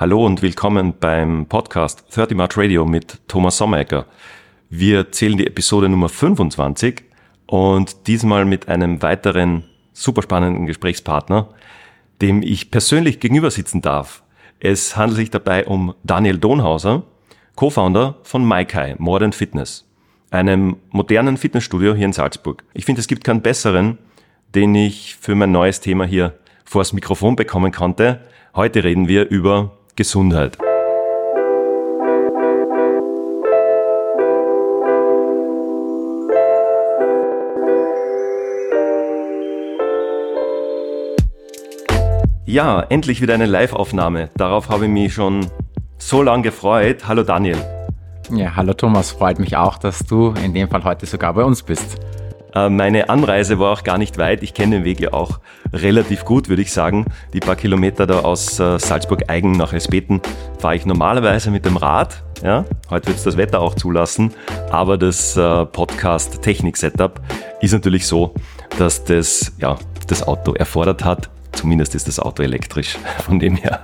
Hallo und willkommen beim Podcast 30 March Radio mit Thomas Sommerecker. Wir zählen die Episode Nummer 25 und diesmal mit einem weiteren super spannenden Gesprächspartner, dem ich persönlich gegenüber sitzen darf. Es handelt sich dabei um Daniel Donhauser, Co-Founder von MyKai Modern Fitness, einem modernen Fitnessstudio hier in Salzburg. Ich finde, es gibt keinen besseren, den ich für mein neues Thema hier vors Mikrofon bekommen konnte. Heute reden wir über Gesundheit. Ja, endlich wieder eine Live-Aufnahme. Darauf habe ich mich schon so lange gefreut. Hallo Daniel. Ja, hallo Thomas, freut mich auch, dass du in dem Fall heute sogar bei uns bist. Äh, meine Anreise war auch gar nicht weit. Ich kenne den Weg ja auch relativ gut, würde ich sagen. Die paar Kilometer da aus äh, Salzburg-Eigen nach Elspeten fahre ich normalerweise mit dem Rad. Ja, heute wird es das Wetter auch zulassen. Aber das äh, Podcast-Technik-Setup ist natürlich so, dass das, ja, das Auto erfordert hat. Zumindest ist das Auto elektrisch. Von dem her.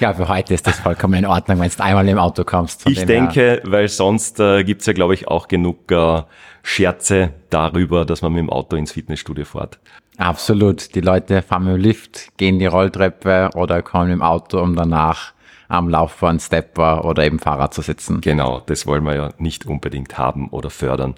Ja, für heute ist das vollkommen in Ordnung, wenn du einmal im Auto kommst. Ich denke, her. weil sonst äh, gibt es ja, glaube ich, auch genug äh, Scherze darüber, dass man mit dem Auto ins Fitnessstudio fährt. Absolut. Die Leute fahren mit dem Lift, gehen die Rolltreppe oder kommen im Auto, um danach am Laufband, Stepper oder eben Fahrrad zu sitzen. Genau, das wollen wir ja nicht unbedingt haben oder fördern.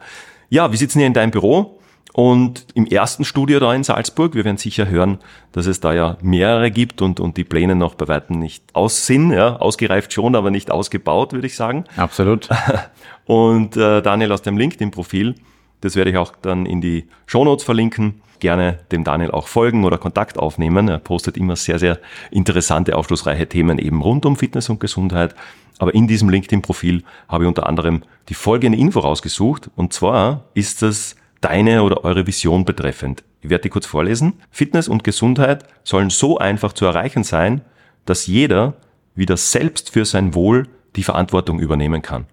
Ja, wir sitzen hier in deinem Büro. Und im ersten Studio da in Salzburg, wir werden sicher hören, dass es da ja mehrere gibt und, und die Pläne noch bei weitem nicht aus sind, ja, ausgereift schon, aber nicht ausgebaut, würde ich sagen. Absolut. Und äh, Daniel aus dem LinkedIn-Profil, das werde ich auch dann in die Shownotes verlinken. Gerne dem Daniel auch folgen oder Kontakt aufnehmen. Er postet immer sehr, sehr interessante, aufschlussreiche Themen eben rund um Fitness und Gesundheit. Aber in diesem LinkedIn-Profil habe ich unter anderem die folgende Info rausgesucht. Und zwar ist das deine oder eure Vision betreffend. Ich werde die kurz vorlesen. Fitness und Gesundheit sollen so einfach zu erreichen sein, dass jeder wieder selbst für sein Wohl die Verantwortung übernehmen kann.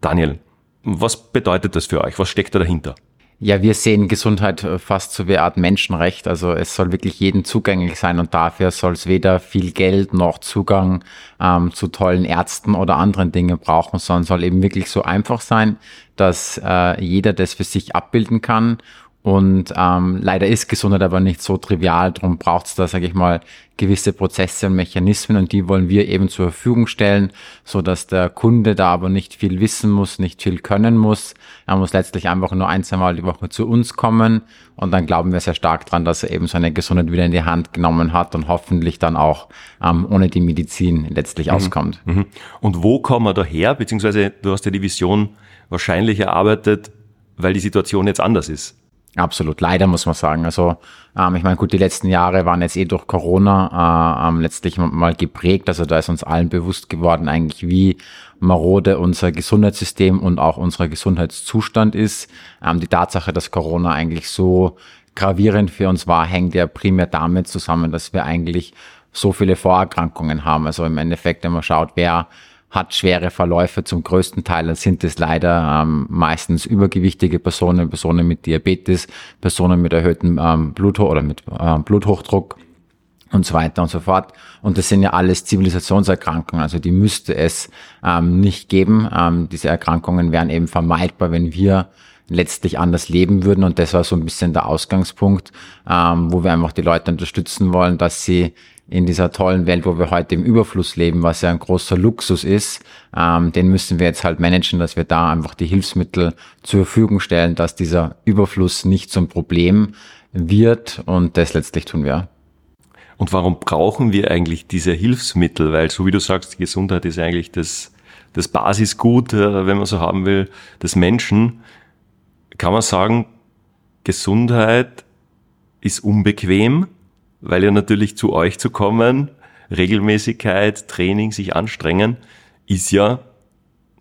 Daniel, was bedeutet das für euch? Was steckt da dahinter? Ja, wir sehen Gesundheit äh, fast so wie eine Art Menschenrecht. Also es soll wirklich jedem zugänglich sein und dafür soll es weder viel Geld noch Zugang ähm, zu tollen Ärzten oder anderen Dingen brauchen, sondern soll eben wirklich so einfach sein, dass äh, jeder das für sich abbilden kann und ähm, leider ist Gesundheit aber nicht so trivial, darum braucht es da, sage ich mal, gewisse Prozesse und Mechanismen und die wollen wir eben zur Verfügung stellen, so dass der Kunde da aber nicht viel wissen muss, nicht viel können muss. Er muss letztlich einfach nur ein, zwei Mal die Woche zu uns kommen und dann glauben wir sehr stark dran, dass er eben seine Gesundheit wieder in die Hand genommen hat und hoffentlich dann auch ähm, ohne die Medizin letztlich mhm. auskommt. Mhm. Und wo kommen wir daher? Beziehungsweise du hast ja die Vision wahrscheinlich erarbeitet, weil die Situation jetzt anders ist. Absolut, leider muss man sagen. Also ähm, ich meine, gut, die letzten Jahre waren jetzt eh durch Corona äh, ähm, letztlich mal geprägt. Also da ist uns allen bewusst geworden, eigentlich wie marode unser Gesundheitssystem und auch unser Gesundheitszustand ist. Ähm, die Tatsache, dass Corona eigentlich so gravierend für uns war, hängt ja primär damit zusammen, dass wir eigentlich so viele Vorerkrankungen haben. Also im Endeffekt, wenn man schaut, wer hat schwere Verläufe. Zum größten Teil sind es leider ähm, meistens übergewichtige Personen, Personen mit Diabetes, Personen mit erhöhtem ähm, Blutdruck oder mit ähm, Bluthochdruck und so weiter und so fort. Und das sind ja alles Zivilisationserkrankungen, also die müsste es ähm, nicht geben. Ähm, diese Erkrankungen wären eben vermeidbar, wenn wir letztlich anders leben würden. Und das war so ein bisschen der Ausgangspunkt, ähm, wo wir einfach die Leute unterstützen wollen, dass sie in dieser tollen Welt, wo wir heute im Überfluss leben, was ja ein großer Luxus ist, ähm, den müssen wir jetzt halt managen, dass wir da einfach die Hilfsmittel zur Verfügung stellen, dass dieser Überfluss nicht zum Problem wird und das letztlich tun wir. Und warum brauchen wir eigentlich diese Hilfsmittel? Weil so wie du sagst, die Gesundheit ist eigentlich das, das Basisgut, äh, wenn man so haben will, des Menschen. Kann man sagen, Gesundheit ist unbequem, weil ja natürlich zu euch zu kommen, Regelmäßigkeit, Training, sich anstrengen, ist ja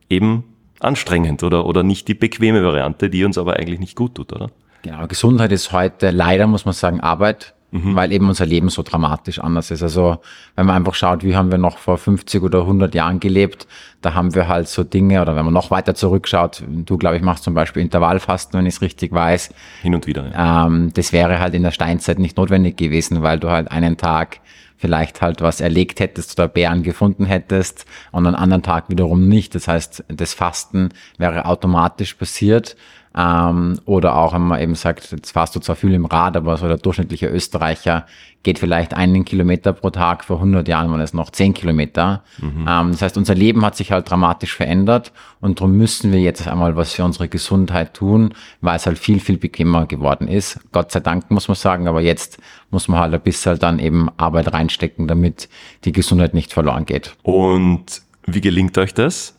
eben anstrengend oder, oder nicht die bequeme Variante, die uns aber eigentlich nicht gut tut, oder? Genau, Gesundheit ist heute leider, muss man sagen, Arbeit mhm. weil eben unser Leben so dramatisch anders ist. Also wenn man einfach schaut, wie haben wir noch vor 50 oder 100 Jahren gelebt, da haben wir halt so Dinge, oder wenn man noch weiter zurückschaut, du glaube ich machst zum Beispiel Intervallfasten, wenn ich es richtig weiß. Hin und wieder. Ja. Ähm, das wäre halt in der Steinzeit nicht notwendig gewesen, weil du halt einen Tag vielleicht halt was erlegt hättest oder Bären gefunden hättest und einen anderen Tag wiederum nicht. Das heißt, das Fasten wäre automatisch passiert. Ähm, oder auch, wenn man eben sagt, jetzt fährst du zwar viel im Rad, aber so der durchschnittliche Österreicher geht vielleicht einen Kilometer pro Tag. Vor 100 Jahren waren es noch 10 Kilometer. Mhm. Ähm, das heißt, unser Leben hat sich halt dramatisch verändert und darum müssen wir jetzt einmal was für unsere Gesundheit tun, weil es halt viel, viel bequemer geworden ist. Gott sei Dank muss man sagen, aber jetzt muss man halt ein bisschen dann eben Arbeit reinstecken, damit die Gesundheit nicht verloren geht. Und wie gelingt euch das?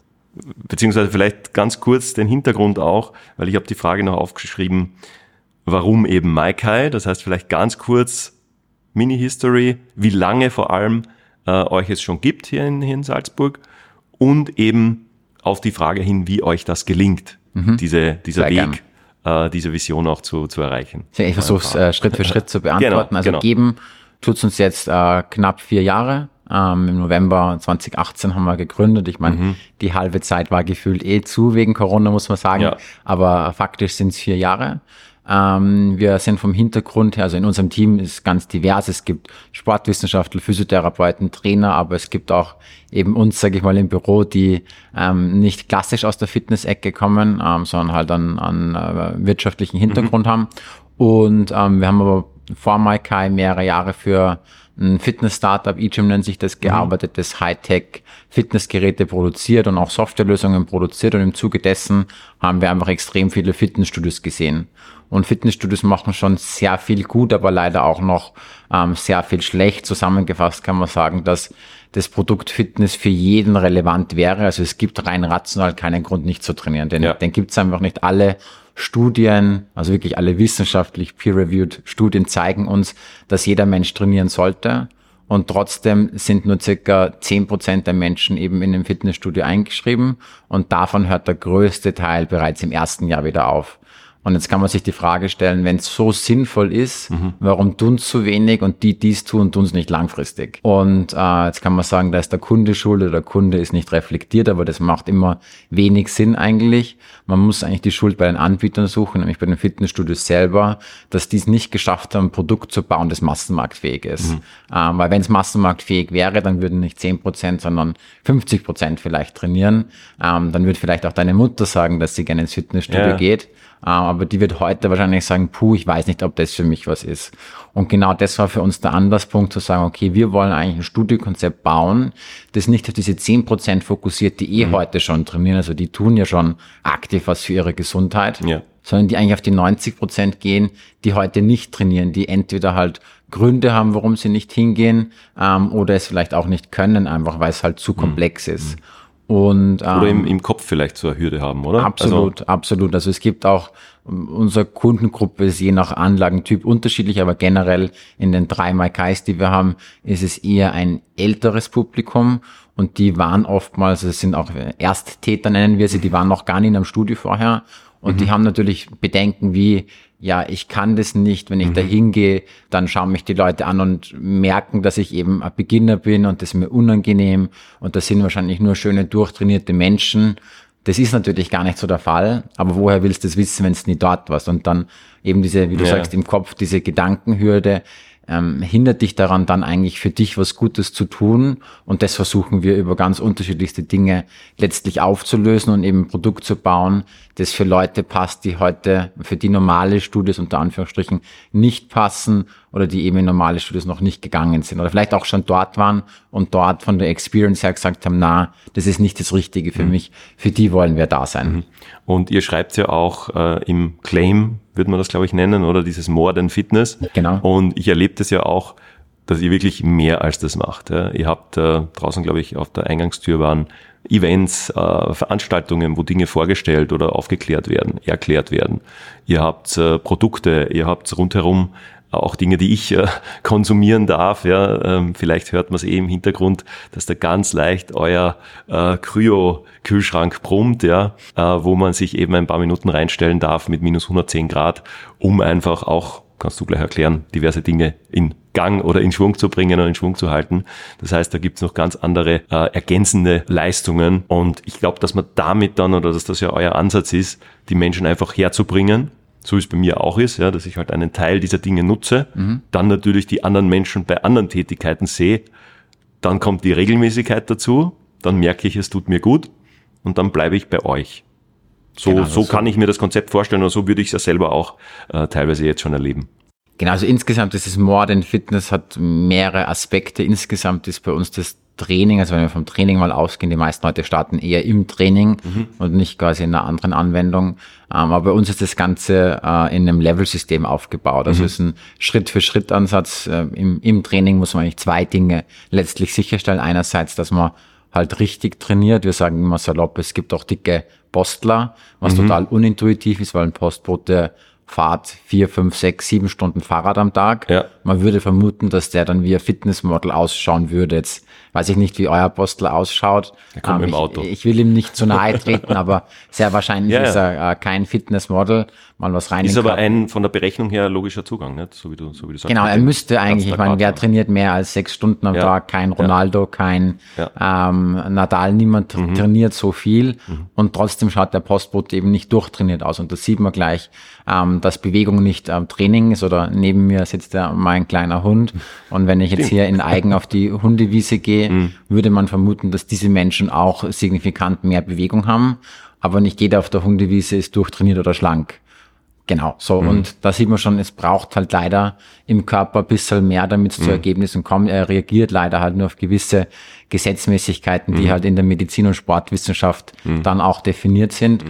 Beziehungsweise vielleicht ganz kurz den Hintergrund auch, weil ich habe die Frage noch aufgeschrieben, warum eben Maikai? Das heißt vielleicht ganz kurz Mini-History, wie lange vor allem äh, euch es schon gibt hier in, hier in Salzburg und eben auf die Frage hin, wie euch das gelingt, mhm. diese, dieser Sehr Weg, äh, diese Vision auch zu, zu erreichen. Ich versuche es äh, Schritt für Schritt zu beantworten. Genau, also genau. geben tut's uns jetzt äh, knapp vier Jahre. Ähm, Im November 2018 haben wir gegründet. Ich meine, mhm. die halbe Zeit war gefühlt eh zu wegen Corona, muss man sagen. Ja. Aber faktisch sind es vier Jahre. Ähm, wir sind vom Hintergrund her, also in unserem Team ist ganz divers. Es gibt Sportwissenschaftler, Physiotherapeuten, Trainer, aber es gibt auch eben uns, sage ich mal, im Büro, die ähm, nicht klassisch aus der Fitness-Ecke kommen, ähm, sondern halt an, an äh, wirtschaftlichen Hintergrund mhm. haben. Und ähm, wir haben aber vor Maikai mehrere Jahre für ein Fitness-Startup, eGym nennt sich das, mhm. gearbeitet, das Hightech Fitnessgeräte produziert und auch Softwarelösungen produziert und im Zuge dessen haben wir einfach extrem viele Fitnessstudios gesehen. Und Fitnessstudios machen schon sehr viel gut, aber leider auch noch ähm, sehr viel schlecht. Zusammengefasst kann man sagen, dass das Produkt Fitness für jeden relevant wäre. Also es gibt rein rational keinen Grund, nicht zu trainieren. Denn ja. den gibt es einfach nicht alle Studien, also wirklich alle wissenschaftlich peer-reviewed Studien zeigen uns, dass jeder Mensch trainieren sollte. Und trotzdem sind nur circa zehn Prozent der Menschen eben in dem Fitnessstudio eingeschrieben. Und davon hört der größte Teil bereits im ersten Jahr wieder auf. Und jetzt kann man sich die Frage stellen, wenn es so sinnvoll ist, mhm. warum tun zu wenig und die dies tun, tun es nicht langfristig. Und äh, jetzt kann man sagen, da ist der Kunde schuld oder der Kunde ist nicht reflektiert, aber das macht immer wenig Sinn eigentlich. Man muss eigentlich die Schuld bei den Anbietern suchen, nämlich bei den Fitnessstudios selber, dass die es nicht geschafft haben, ein Produkt zu bauen, das massenmarktfähig ist. Mhm. Ähm, weil wenn es massenmarktfähig wäre, dann würden nicht 10 Prozent, sondern 50 Prozent vielleicht trainieren. Ähm, dann würde vielleicht auch deine Mutter sagen, dass sie gerne ins Fitnessstudio ja. geht. Ähm, aber die wird heute wahrscheinlich sagen, puh, ich weiß nicht, ob das für mich was ist. Und genau das war für uns der Anlasspunkt zu sagen, okay, wir wollen eigentlich ein Studiokonzept bauen, das nicht auf diese zehn Prozent fokussiert, die eh mhm. heute schon trainieren, also die tun ja schon aktiv was für ihre Gesundheit, ja. sondern die eigentlich auf die 90 Prozent gehen, die heute nicht trainieren, die entweder halt Gründe haben, warum sie nicht hingehen, ähm, oder es vielleicht auch nicht können, einfach weil es halt zu mhm. komplex ist. Und, ähm, oder im, im Kopf vielleicht eine Hürde haben, oder? Absolut, also, absolut. Also es gibt auch, unsere Kundengruppe ist je nach Anlagentyp unterschiedlich, aber generell in den drei Maikais, die wir haben, ist es eher ein älteres Publikum und die waren oftmals, es sind auch Ersttäter nennen wir sie, die waren noch gar nicht in einem Studio vorher und mhm. die haben natürlich Bedenken wie, ja, ich kann das nicht, wenn ich mhm. da hingehe, dann schauen mich die Leute an und merken, dass ich eben ein Beginner bin und das ist mir unangenehm und das sind wahrscheinlich nur schöne, durchtrainierte Menschen. Das ist natürlich gar nicht so der Fall, aber woher willst du das wissen, wenn es nie dort warst? Und dann eben diese, wie du ja. sagst, im Kopf diese Gedankenhürde, ähm, hindert dich daran, dann eigentlich für dich was Gutes zu tun. Und das versuchen wir über ganz unterschiedlichste Dinge letztlich aufzulösen und eben ein Produkt zu bauen, das für Leute passt, die heute für die normale Studios unter Anführungsstrichen nicht passen oder die eben in normale Studios noch nicht gegangen sind oder vielleicht auch schon dort waren und dort von der Experience her gesagt haben, na, das ist nicht das Richtige für mhm. mich. Für die wollen wir da sein. Mhm. Und ihr schreibt ja auch äh, im Claim würde man das, glaube ich, nennen, oder dieses More than Fitness. Genau. Und ich erlebe das ja auch, dass ihr wirklich mehr als das macht. Ja. Ihr habt äh, draußen, glaube ich, auf der Eingangstür waren Events, äh, Veranstaltungen, wo Dinge vorgestellt oder aufgeklärt werden, erklärt werden. Ihr habt äh, Produkte, ihr habt rundherum auch Dinge, die ich äh, konsumieren darf. Ja, ähm, vielleicht hört man es eh im Hintergrund, dass da ganz leicht euer äh, Kryo-Kühlschrank brummt, ja, äh, wo man sich eben ein paar Minuten reinstellen darf mit minus 110 Grad, um einfach auch, kannst du gleich erklären, diverse Dinge in Gang oder in Schwung zu bringen und in Schwung zu halten. Das heißt, da gibt's noch ganz andere äh, ergänzende Leistungen. Und ich glaube, dass man damit dann, oder dass das ja euer Ansatz ist, die Menschen einfach herzubringen so wie es bei mir auch ist, ja, dass ich halt einen Teil dieser Dinge nutze, mhm. dann natürlich die anderen Menschen bei anderen Tätigkeiten sehe, dann kommt die Regelmäßigkeit dazu, dann merke ich, es tut mir gut und dann bleibe ich bei euch. So, genau, so kann ich mir das Konzept vorstellen und so würde ich es ja selber auch äh, teilweise jetzt schon erleben. Genau, also insgesamt ist es More Than Fitness, hat mehrere Aspekte. Insgesamt ist bei uns das Training, also wenn wir vom Training mal ausgehen, die meisten Leute starten eher im Training mhm. und nicht quasi in einer anderen Anwendung. Ähm, aber bei uns ist das Ganze äh, in einem Level-System aufgebaut. Also mhm. es ist ein Schritt-für-Schritt-Ansatz. Äh, im, Im Training muss man eigentlich zwei Dinge letztlich sicherstellen. Einerseits, dass man halt richtig trainiert. Wir sagen immer salopp, es gibt auch dicke Postler, was mhm. total unintuitiv ist, weil ein Postbote fahrt vier, fünf, sechs, sieben Stunden Fahrrad am Tag. Ja. Man würde vermuten, dass der dann wie ein Fitnessmodel ausschauen würde. Jetzt weiß ich nicht, wie euer Apostel ausschaut. Der kommt ähm, im Auto. Ich, will ihm nicht zu nahe treten, aber sehr wahrscheinlich ja, ist er äh, kein Fitnessmodel. Mal was rein. Ist aber ein von der Berechnung her logischer Zugang, nicht? So wie du, so wie du sagst. Genau, er müsste eigentlich, ich meine, wer trainiert mehr als sechs Stunden am ja. Tag? Kein Ronaldo, kein ähm, Nadal, niemand mhm. trainiert so viel mhm. und trotzdem schaut der Postbote eben nicht durchtrainiert aus. Und das sieht man gleich, ähm, dass Bewegung nicht ähm, Training ist oder neben mir sitzt ja mein kleiner Hund und wenn ich jetzt hier in Eigen auf die Hundewiese gehe, mhm. würde man vermuten, dass diese Menschen auch signifikant mehr Bewegung haben, aber nicht jeder auf der Hundewiese ist durchtrainiert oder schlank. Genau, so. Mhm. Und da sieht man schon, es braucht halt leider im Körper ein bisschen mehr, damit es mhm. zu Ergebnissen kommt. Er reagiert leider halt nur auf gewisse Gesetzmäßigkeiten, die mhm. halt in der Medizin und Sportwissenschaft mhm. dann auch definiert sind.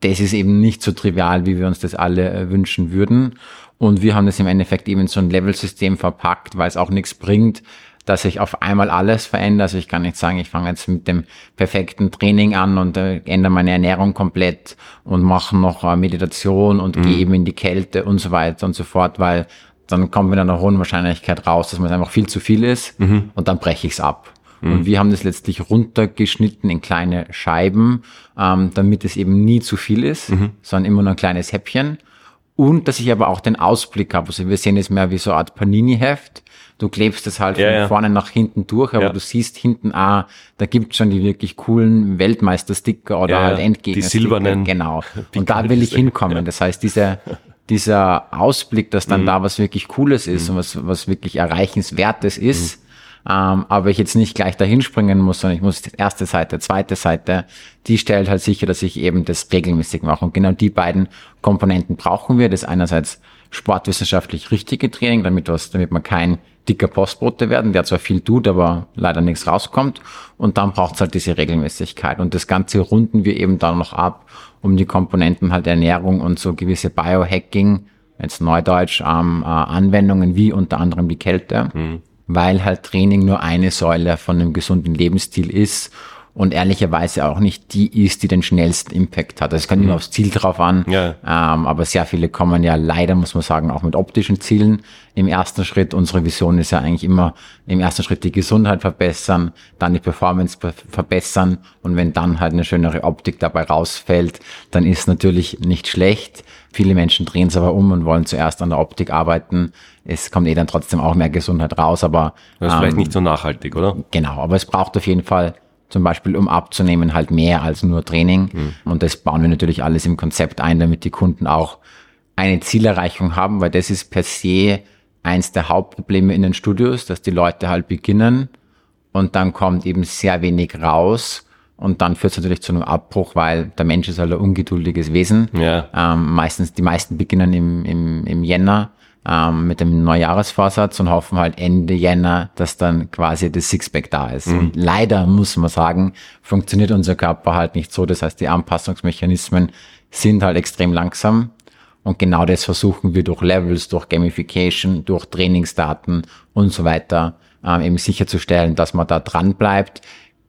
Das ist eben nicht so trivial, wie wir uns das alle äh, wünschen würden. Und wir haben das im Endeffekt eben in so ein Level-System verpackt, weil es auch nichts bringt, dass ich auf einmal alles verändere. Also ich kann nicht sagen, ich fange jetzt mit dem perfekten Training an und äh, ändere meine Ernährung komplett und mache noch äh, Meditation und mhm. gehe eben in die Kälte und so weiter und so fort, weil dann kommt mit einer hohen Wahrscheinlichkeit raus, dass man einfach viel zu viel ist mhm. und dann breche ich es ab. Mhm. Und wir haben das letztlich runtergeschnitten in kleine Scheiben, ähm, damit es eben nie zu viel ist, mhm. sondern immer nur ein kleines Häppchen. Und dass ich aber auch den Ausblick habe. Also wir sehen es mehr wie so eine Art Panini-Heft du klebst es halt ja, von ja. vorne nach hinten durch, aber ja. du siehst hinten, ah, da gibt's schon die wirklich coolen Weltmeister-Sticker oder halt Endgegner. Die silbernen. Genau. Und da will ich hinkommen. Das heißt, diese, dieser Ausblick, dass dann mhm. da was wirklich Cooles ist mhm. und was, was wirklich Erreichenswertes ist, mhm. Ähm, aber ich jetzt nicht gleich dahin springen muss, sondern ich muss die erste Seite, zweite Seite, die stellt halt sicher, dass ich eben das regelmäßig mache. Und genau die beiden Komponenten brauchen wir. Das einerseits sportwissenschaftlich richtige Training, damit was, damit man kein dicker Postbote werden, der zwar viel tut, aber leider nichts rauskommt. Und dann braucht es halt diese Regelmäßigkeit. Und das Ganze runden wir eben dann noch ab, um die Komponenten halt Ernährung und so gewisse Biohacking, jetzt Neudeutsch, ähm, äh, Anwendungen wie unter anderem die Kälte, mhm. Weil halt Training nur eine Säule von einem gesunden Lebensstil ist und ehrlicherweise auch nicht die ist, die den schnellsten Impact hat. Also es kommt mhm. immer aufs Ziel drauf an, ja. ähm, aber sehr viele kommen ja leider, muss man sagen, auch mit optischen Zielen im ersten Schritt. Unsere Vision ist ja eigentlich immer im ersten Schritt die Gesundheit verbessern, dann die Performance verbessern und wenn dann halt eine schönere Optik dabei rausfällt, dann ist natürlich nicht schlecht. Viele Menschen drehen es aber um und wollen zuerst an der Optik arbeiten. Es kommt eh dann trotzdem auch mehr Gesundheit raus, aber das ist ähm, vielleicht nicht so nachhaltig, oder? Genau, aber es braucht auf jeden Fall zum Beispiel um abzunehmen, halt mehr als nur Training. Mhm. Und das bauen wir natürlich alles im Konzept ein, damit die Kunden auch eine Zielerreichung haben, weil das ist per se eins der Hauptprobleme in den Studios, dass die Leute halt beginnen und dann kommt eben sehr wenig raus. Und dann führt es natürlich zu einem Abbruch, weil der Mensch ist halt ein ungeduldiges Wesen. Ja. Ähm, meistens, die meisten beginnen im, im, im Jänner ähm, mit dem Neujahresvorsatz und hoffen halt Ende Jänner, dass dann quasi das Sixpack da ist. Mhm. Und leider muss man sagen, funktioniert unser Körper halt nicht so. Das heißt, die Anpassungsmechanismen sind halt extrem langsam. Und genau das versuchen wir durch Levels, durch Gamification, durch Trainingsdaten und so weiter ähm, eben sicherzustellen, dass man da dran bleibt,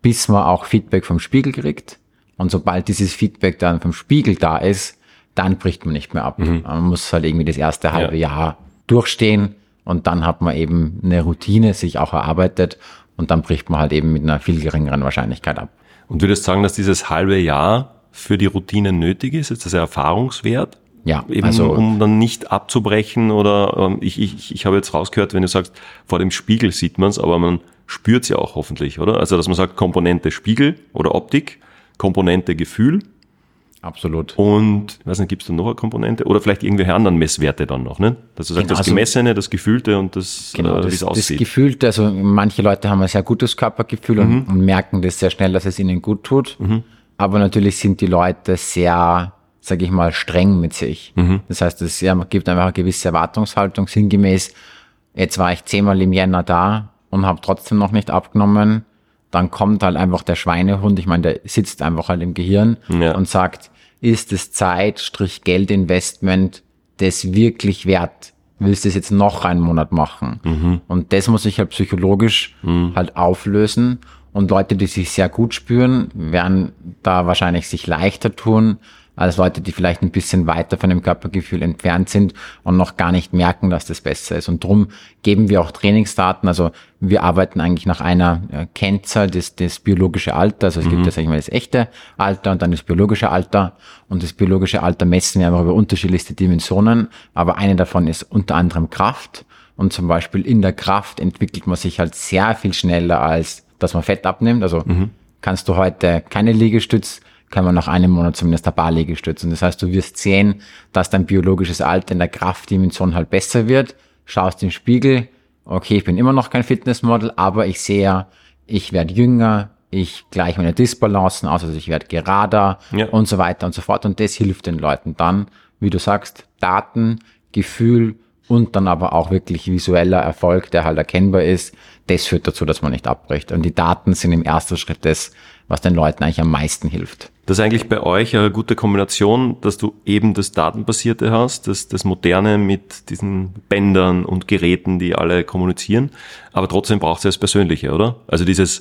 bis man auch Feedback vom Spiegel kriegt. Und sobald dieses Feedback dann vom Spiegel da ist, dann bricht man nicht mehr ab. Mhm. Man muss halt irgendwie das erste halbe ja. Jahr durchstehen und dann hat man eben eine Routine sich auch erarbeitet und dann bricht man halt eben mit einer viel geringeren Wahrscheinlichkeit ab. Und würdest sagen, dass dieses halbe Jahr für die Routine nötig ist? Ist das Erfahrungswert? Ja, eben also, um dann nicht abzubrechen oder ähm, ich, ich, ich habe jetzt rausgehört, wenn du sagst, vor dem Spiegel sieht man es, aber man spürt es ja auch hoffentlich, oder? Also dass man sagt, Komponente Spiegel oder Optik, Komponente Gefühl Absolut. Und, ich weiß nicht, gibt es da noch eine Komponente? Oder vielleicht irgendwelche anderen Messwerte dann noch, ne? Dass du sagst, Genau, das also- Gemessene, das Gefühlte und das, Genau, äh, wie das, es das aussieht. Gefühlte, also manche Leute haben ein sehr gutes Körpergefühl und, und merken das sehr schnell, dass es ihnen gut tut. Aber natürlich sind die Leute sehr, sage ich mal, streng mit sich. Das heißt, es gibt einfach eine gewisse Erwartungshaltung, sinngemäß, jetzt war ich zehnmal im Jänner da und habe trotzdem noch nicht abgenommen. Dann kommt halt einfach der Schweinehund, ich meine, der sitzt einfach halt im Gehirn Ja. und sagt, ist es Zeit, Strich Geldinvestment, das wirklich wert? Willst du es jetzt noch einen Monat machen? Und das muss ich halt psychologisch halt auflösen. Und Leute, die sich sehr gut spüren, werden da wahrscheinlich sich leichter tun, als Leute, die vielleicht ein bisschen weiter von dem Körpergefühl entfernt sind und noch gar nicht merken, dass das besser ist. Und drum geben wir auch Trainingsdaten. Also wir arbeiten eigentlich nach einer äh, Kennzahl, das, das biologische Alter. Also es gibt ja, sag ich mal, das echte Alter und dann das biologische Alter. Und das biologische Alter messen wir einfach über unterschiedlichste Dimensionen. Aber eine davon ist unter anderem Kraft. Und zum Beispiel in der Kraft entwickelt man sich halt sehr viel schneller, als dass man Fett abnimmt. Also kannst du heute keine Liegestütz, kann man nach einem Monat zumindest ein paar Liegestützen. Das heißt, du wirst sehen, dass dein biologisches Alter in der Kraftdimension halt besser wird. Schaust im Spiegel, okay, ich bin immer noch kein Fitnessmodel, aber ich sehe, ja, ich werde jünger, ich gleiche meine Disbalancen aus, also ich werde gerader Ja. und so weiter und so fort. Und das hilft den Leuten dann, wie du sagst, Daten, Gefühl und dann aber auch wirklich visueller Erfolg, der halt erkennbar ist, das führt dazu, dass man nicht abbricht. Und die Daten sind im ersten Schritt das, was den Leuten eigentlich am meisten hilft. Das ist eigentlich bei euch eine gute Kombination, dass du eben das Datenbasierte hast, das, das Moderne mit diesen Bändern und Geräten, die alle kommunizieren, aber trotzdem braucht es das Persönliche, oder? Also dieses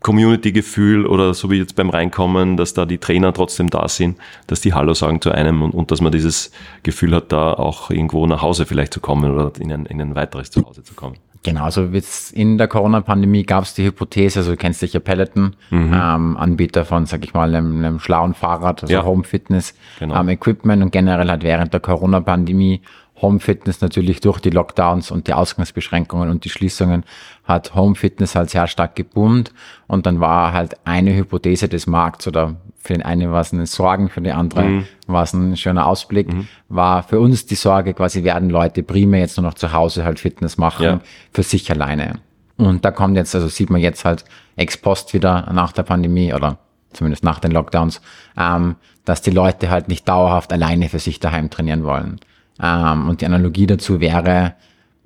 Community-Gefühl oder so wie jetzt beim Reinkommen, dass da die Trainer trotzdem da sind, dass die Hallo sagen zu einem und, und dass man dieses Gefühl hat, da auch irgendwo nach Hause vielleicht zu kommen oder in ein, in ein weiteres Zuhause zu kommen. Genau, also jetzt in der Corona-Pandemie gab es die Hypothese, also du kennst sicher Peloton, ähm, Anbieter von, sag ich mal, einem, einem schlauen Fahrrad, also Ja. Home Fitness, Genau. ähm, Equipment und generell halt während der Corona-Pandemie Home Fitness natürlich durch die Lockdowns und die Ausgangsbeschränkungen und die Schließungen hat Home Fitness halt sehr stark geboomt und dann war halt eine Hypothese des Markts oder für den einen war es eine Sorgen, für die andere war es ein schöner Ausblick, war für uns die Sorge quasi, werden Leute primär jetzt nur noch zu Hause halt Fitness machen, Ja. für sich alleine. Und da kommt jetzt, also sieht man jetzt halt ex post wieder nach der Pandemie oder zumindest nach den Lockdowns, ähm, dass die Leute halt nicht dauerhaft alleine für sich daheim trainieren wollen. Ähm, und die Analogie dazu wäre,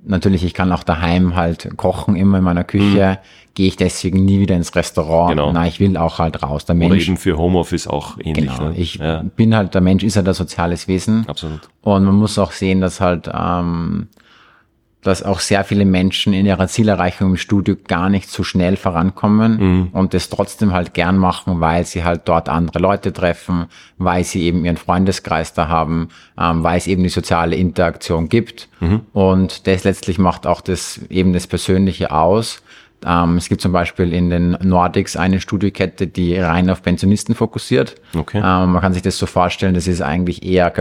natürlich, ich kann auch daheim halt kochen, immer in meiner Küche, gehe ich deswegen nie wieder ins Restaurant. Genau. Na, ich will auch halt raus. Der Oder Mensch, eben für Homeoffice auch ähnlich. genau, ne? ich ja, bin halt, der Mensch ist halt ein soziales Wesen. absolut. Und man muss auch sehen, dass halt, ähm, dass auch sehr viele Menschen in ihrer Zielerreichung im Studio gar nicht so schnell vorankommen und das trotzdem halt gern machen, weil sie halt dort andere Leute treffen, weil sie eben ihren Freundeskreis da haben, ähm, weil es eben die soziale Interaktion gibt. Und das letztlich macht auch das eben das Persönliche aus. Ähm, es gibt zum Beispiel in den Nordics eine Studiokette, die rein auf Pensionisten fokussiert. Okay. Ähm, man kann sich das so vorstellen, das ist eigentlich eher ein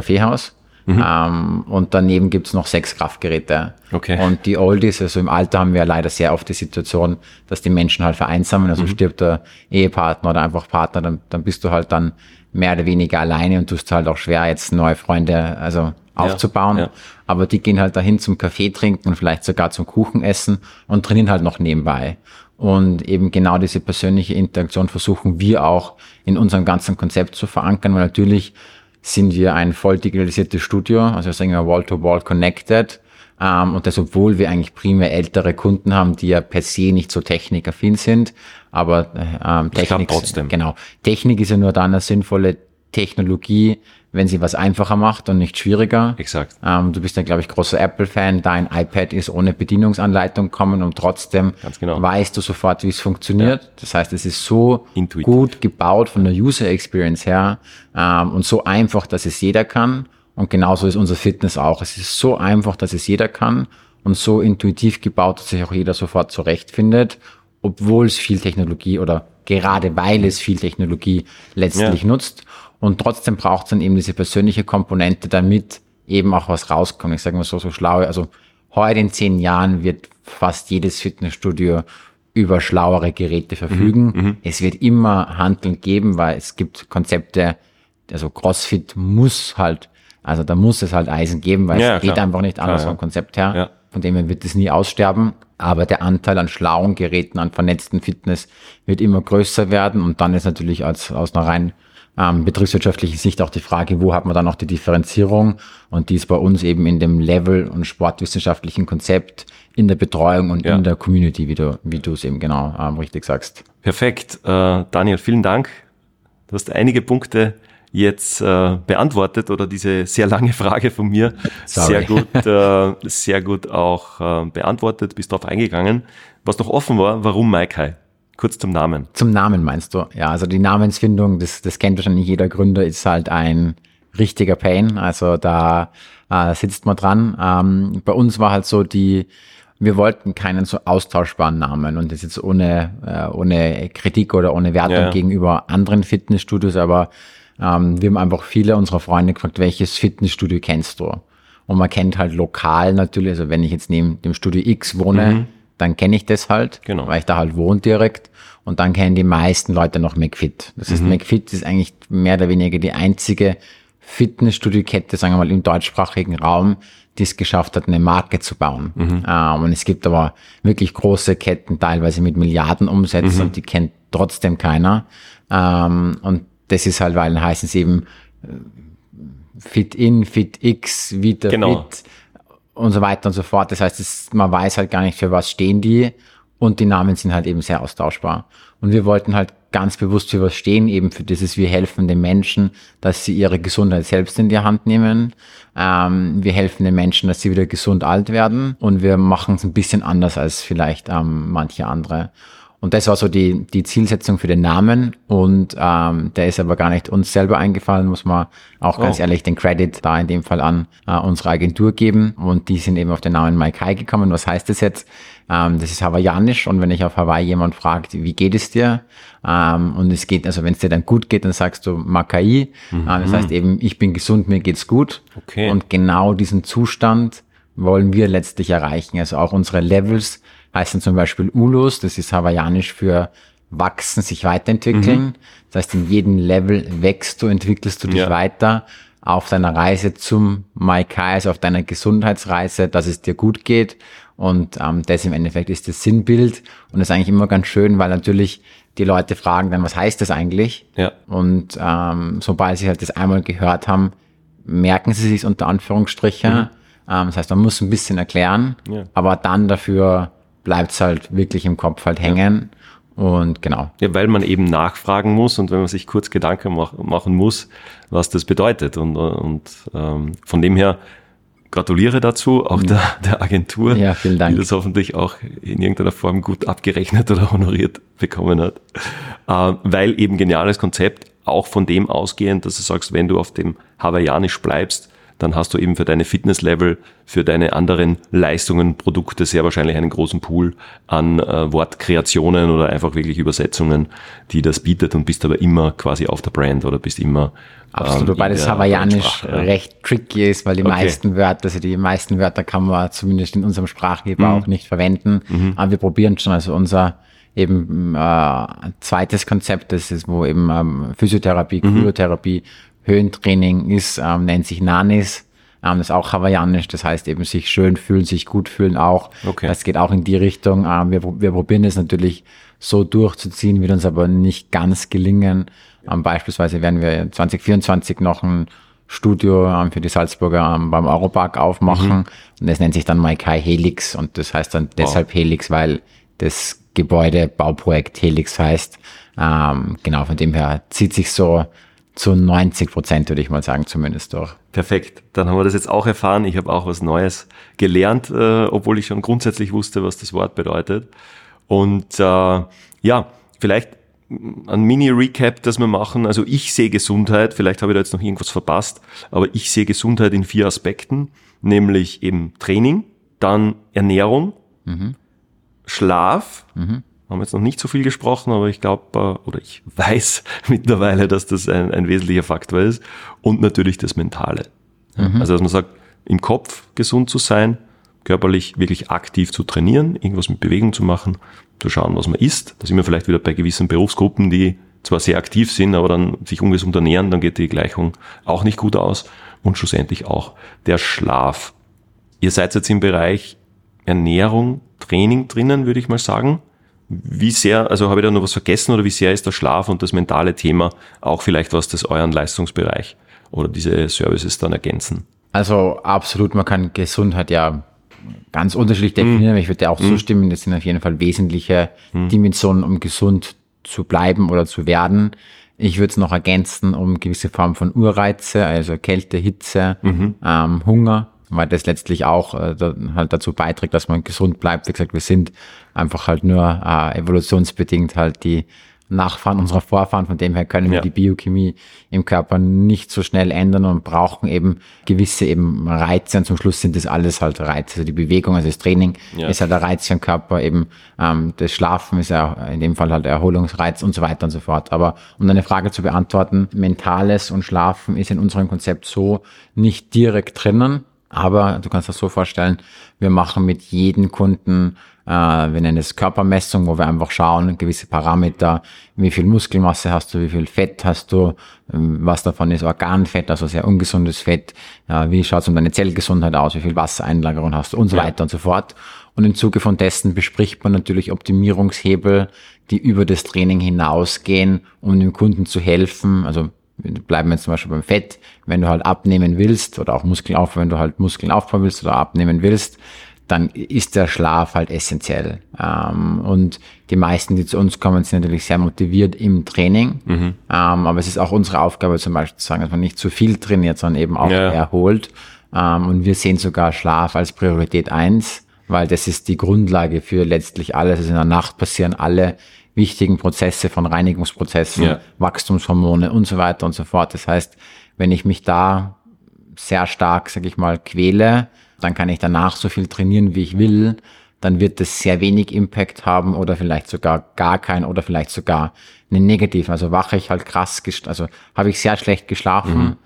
Kaffeehaus. Ähm, und daneben gibt's noch sechs Kraftgeräte. Okay. Und die Oldies, also im Alter haben wir leider sehr oft die Situation, dass die Menschen halt vereinsamen, Mhm. also stirbt der Ehepartner oder einfach Partner, dann, dann bist du halt dann mehr oder weniger alleine und tust halt auch schwer, jetzt neue Freunde also aufzubauen. ja. Aber die gehen halt dahin zum Kaffee trinken und vielleicht sogar zum Kuchen essen und trainieren halt noch nebenbei. Und eben genau diese persönliche Interaktion versuchen wir auch in unserem ganzen Konzept zu verankern, weil natürlich sind wir ein voll digitalisiertes Studio, also sagen wir Wall-to-Wall connected. Ähm, und das, obwohl wir eigentlich primär ältere Kunden haben, die ja per se nicht so technikaffin sind, aber ähm, klappt Technik, trotzdem. genau. Technik ist ja nur dann eine sinnvolle Technologie, wenn sie was einfacher macht und nicht schwieriger. Exakt. Ähm, du bist ja, glaube ich, großer Apple-Fan. Dein iPad ist ohne Bedienungsanleitung kommen und trotzdem genau. weißt du sofort, wie es funktioniert. Das heißt, es ist so Intuitiv. gut gebaut von der User Experience her ähm, und so einfach, dass es jeder kann. Und genauso ist unser Fitness auch. Es ist so einfach, dass es jeder kann und so intuitiv gebaut, dass sich auch jeder sofort zurechtfindet, obwohl es viel Technologie oder gerade weil es viel Technologie letztlich Ja. nutzt. Und trotzdem braucht es dann eben diese persönliche Komponente, damit eben auch was rauskommt. Ich sage mal so, so schlau. Also heute in zehn Jahren wird fast jedes Fitnessstudio über schlauere Geräte verfügen. Es wird immer Handeln geben, weil es gibt Konzepte, also CrossFit muss halt, also da muss es halt Eisen geben, weil Ja, es geht klar. einfach nicht anders Klar, ja. vom Konzept her. Ja. Von dem her wird es nie aussterben. Aber der Anteil an schlauen Geräten, an vernetzten Fitness wird immer größer werden. Und dann ist natürlich als, aus einer rein ähm, betriebswirtschaftlichen Sicht auch die Frage, wo hat man dann noch die Differenzierung? Und die ist bei uns eben in dem Level- und sportwissenschaftlichen Konzept, in der Betreuung und Ja. in der Community, wie du, wie du es eben genau ähm, richtig sagst. Perfekt. Äh, Daniel, vielen Dank. Du hast einige Punkte jetzt äh, beantwortet oder diese sehr lange Frage von mir Sorry. sehr gut, äh, sehr gut auch äh, beantwortet, bist darauf eingegangen. Was noch offen war, warum Maikai? Kurz zum Namen. Zum Namen meinst du? Ja, also die Namensfindung, das, das kennt wahrscheinlich jeder Gründer, ist halt ein richtiger Pain. Also da äh, sitzt man dran. Ähm, bei uns war halt so die, wir wollten keinen so austauschbaren Namen und das jetzt ohne, äh, ohne Kritik oder ohne Wertung Ja, gegenüber anderen Fitnessstudios, aber ähm, wir haben einfach viele unserer Freunde gefragt, welches Fitnessstudio kennst du? Und man kennt halt lokal natürlich, also wenn ich jetzt neben dem Studio X wohne, dann kenne ich das halt, Mhm. Genau. weil ich da halt wohne direkt. Und dann kennen die meisten Leute noch McFit. Das Mhm. heißt, McFit ist eigentlich mehr oder weniger die einzige Fitnessstudio-Kette, sagen wir mal, im deutschsprachigen Raum, die es geschafft hat, eine Marke zu bauen. Mhm. Ähm, und es gibt aber wirklich große Ketten, teilweise mit Milliarden Umsätzen, Mhm. und die kennt trotzdem keiner. Ähm, und das ist halt, weil heißen sie eben äh, Fit In, Fit X, Vita Genau. Fit und so weiter und so fort. Das heißt, es, man weiß halt gar nicht, für was stehen die und die Namen sind halt eben sehr austauschbar. Und wir wollten halt ganz bewusst für was stehen, eben für dieses, wir helfen den Menschen, dass sie ihre Gesundheit selbst in die Hand nehmen. Ähm, wir helfen den Menschen, dass sie wieder gesund alt werden und wir machen es ein bisschen anders als vielleicht ähm, manche andere. Und das war so die, die Zielsetzung für den Namen. Und ähm, der ist aber gar nicht uns selber eingefallen, muss man auch ganz Oh. ehrlich den Credit da in dem Fall an äh, unsere Agentur geben. Und die sind eben auf den Namen Maikai gekommen. Was heißt das jetzt? Ähm, das ist hawaiianisch. Und wenn ich auf Hawaii jemand fragt, wie geht es dir? Ähm, und es geht, also wenn es dir dann gut geht, dann sagst du Makai. Ähm, das heißt eben, ich bin gesund, mir geht's gut. Okay. Und genau diesen Zustand wollen wir letztlich erreichen. Also auch unsere Levels heißen zum Beispiel Ulus, das ist hawaiianisch für wachsen, sich weiterentwickeln. Das heißt, in jedem Level wächst du, entwickelst du dich Ja. weiter auf deiner Reise zum Maikai, also auf deiner Gesundheitsreise, dass es dir gut geht. Und ähm, das im Endeffekt ist das Sinnbild. Und das ist eigentlich immer ganz schön, weil natürlich die Leute fragen dann, was heißt das eigentlich? Ja. Und ähm, sobald sie halt das einmal gehört haben, merken sie sich unter Anführungsstriche. Ähm, das heißt, man muss ein bisschen erklären, Ja. aber dann dafür bleibt es halt wirklich im Kopf halt hängen. Und genau. Ja, weil man eben nachfragen muss und wenn man sich kurz Gedanken mach, machen muss, was das bedeutet. Und, und ähm, von dem her gratuliere dazu, auch der, der Agentur, Ja, vielen Dank. die das hoffentlich auch in irgendeiner Form gut abgerechnet oder honoriert bekommen hat. Äh, weil eben geniales Konzept, auch von dem ausgehend, dass du sagst, wenn du auf dem Hawaiianisch bleibst, dann hast du eben für deine Fitnesslevel, für deine anderen Leistungen, Produkte sehr wahrscheinlich einen großen Pool an äh, Wortkreationen oder einfach wirklich Übersetzungen, die das bietet und bist aber immer quasi auf der Brand oder bist immer Absolut, ähm, wobei das Hawaiianisch ja. recht tricky ist, weil die Okay. meisten Wörter, also die meisten Wörter kann man zumindest in unserem Sprachgebrauch Mhm. nicht verwenden. Aber wir probieren schon, also unser eben äh, zweites Konzept, das ist, wo eben ähm, Physiotherapie, Mhm. Kryotherapie, Höhentraining ist, ähm, nennt sich Nanis. Ähm, das ist auch hawaiianisch, das heißt eben sich schön fühlen, sich gut fühlen auch. Okay. Das geht auch in die Richtung. Ähm, wir, wir probieren es natürlich so durchzuziehen, wird uns aber nicht ganz gelingen. Ähm, beispielsweise werden wir 2024 noch ein Studio ähm, für die Salzburger ähm, beim Europark aufmachen. Und das nennt sich dann Maikai Helix. Und das heißt dann deshalb Helix, weil das Gebäude Bauprojekt Helix heißt. Ähm, genau, von dem her zieht sich so zu 90 Prozent, würde ich mal sagen, zumindest durch. Perfekt. Dann haben wir das jetzt auch erfahren. Ich habe auch was Neues gelernt, äh, obwohl ich schon grundsätzlich wusste, was das Wort bedeutet. Und äh, ja, vielleicht ein Mini-Recap, das wir machen. Also ich sehe Gesundheit, vielleicht habe ich da jetzt noch irgendwas verpasst, aber ich sehe Gesundheit in vier Aspekten, nämlich eben Training, dann Ernährung, Schlaf, haben jetzt noch nicht so viel gesprochen, aber ich glaube, oder ich weiß mittlerweile, dass das ein, ein wesentlicher Faktor ist. Und natürlich das Mentale. Also, dass man sagt, im Kopf gesund zu sein, körperlich wirklich aktiv zu trainieren, irgendwas mit Bewegung zu machen, zu schauen, was man isst. Da sind wir vielleicht wieder bei gewissen Berufsgruppen, die zwar sehr aktiv sind, aber dann sich ungesund ernähren, dann geht die Gleichung auch nicht gut aus und schlussendlich auch der Schlaf. Ihr seid jetzt im Bereich Ernährung, Training drinnen, würde ich mal sagen. Wie sehr, also habe ich da noch was vergessen oder wie sehr ist der Schlaf und das mentale Thema auch vielleicht was, das euren Leistungsbereich oder diese Services dann ergänzen? Also absolut, man kann Gesundheit ja ganz unterschiedlich definieren, mm. ich würde auch mm. zustimmen, das sind auf jeden Fall wesentliche mm. Dimensionen, um gesund zu bleiben oder zu werden. Ich würde es noch ergänzen um gewisse Formen von Urreize, also Kälte, Hitze, mhm. ähm, Hunger, weil das letztlich auch äh, da, halt dazu beiträgt, dass man gesund bleibt. Wie gesagt, wir sind einfach halt nur äh, evolutionsbedingt halt die Nachfahren unserer Vorfahren. Von dem her können wir ja. die Biochemie im Körper nicht so schnell ändern und brauchen eben gewisse eben Reize. Und zum Schluss sind das alles halt Reize. Also die Bewegung, also das Training ja. ist halt der Reiz für den Körper. Eben ähm, das Schlafen ist ja in dem Fall halt der Erholungsreiz und so weiter und so fort. Aber um deine Frage zu beantworten, Mentales und Schlafen ist in unserem Konzept so nicht direkt drinnen. Aber du kannst das so vorstellen, wir machen mit jedem Kunden äh, wir nennen es Körpermessung, wo wir einfach schauen, gewisse Parameter, wie viel Muskelmasse hast du, wie viel Fett hast du, ähm, was davon ist Organfett, also sehr ungesundes Fett, ja, wie schaut es um deine Zellgesundheit aus, wie viel Wassereinlagerung hast du und so ja. weiter und so fort. Und im Zuge von Testen bespricht man natürlich Optimierungshebel, die über das Training hinausgehen, um dem Kunden zu helfen. Also bleiben wir jetzt zum Beispiel beim Fett, wenn du halt abnehmen willst oder auch Muskeln aufbauen, wenn du halt Muskeln aufbauen willst oder abnehmen willst, dann ist der Schlaf halt essentiell. Ähm, und die meisten, die zu uns kommen, sind natürlich sehr motiviert im Training. Mhm. Ähm, aber es ist auch unsere Aufgabe zum Beispiel zu sagen, dass man nicht zu viel trainiert, sondern eben auch ja. erholt. Ähm, und wir sehen sogar Schlaf als Priorität eins, weil das ist die Grundlage für letztlich alles. Also in der Nacht passieren alle wichtigen Prozesse von Reinigungsprozessen, ja. Wachstumshormone und so weiter und so fort. Das heißt, wenn ich mich da sehr stark, sag ich mal, quäle, dann kann ich danach so viel trainieren, wie ich will, dann wird das sehr wenig Impact haben oder vielleicht sogar gar kein oder vielleicht sogar einen negativen. Also wache ich halt krass, also habe ich sehr schlecht geschlafen. Mhm.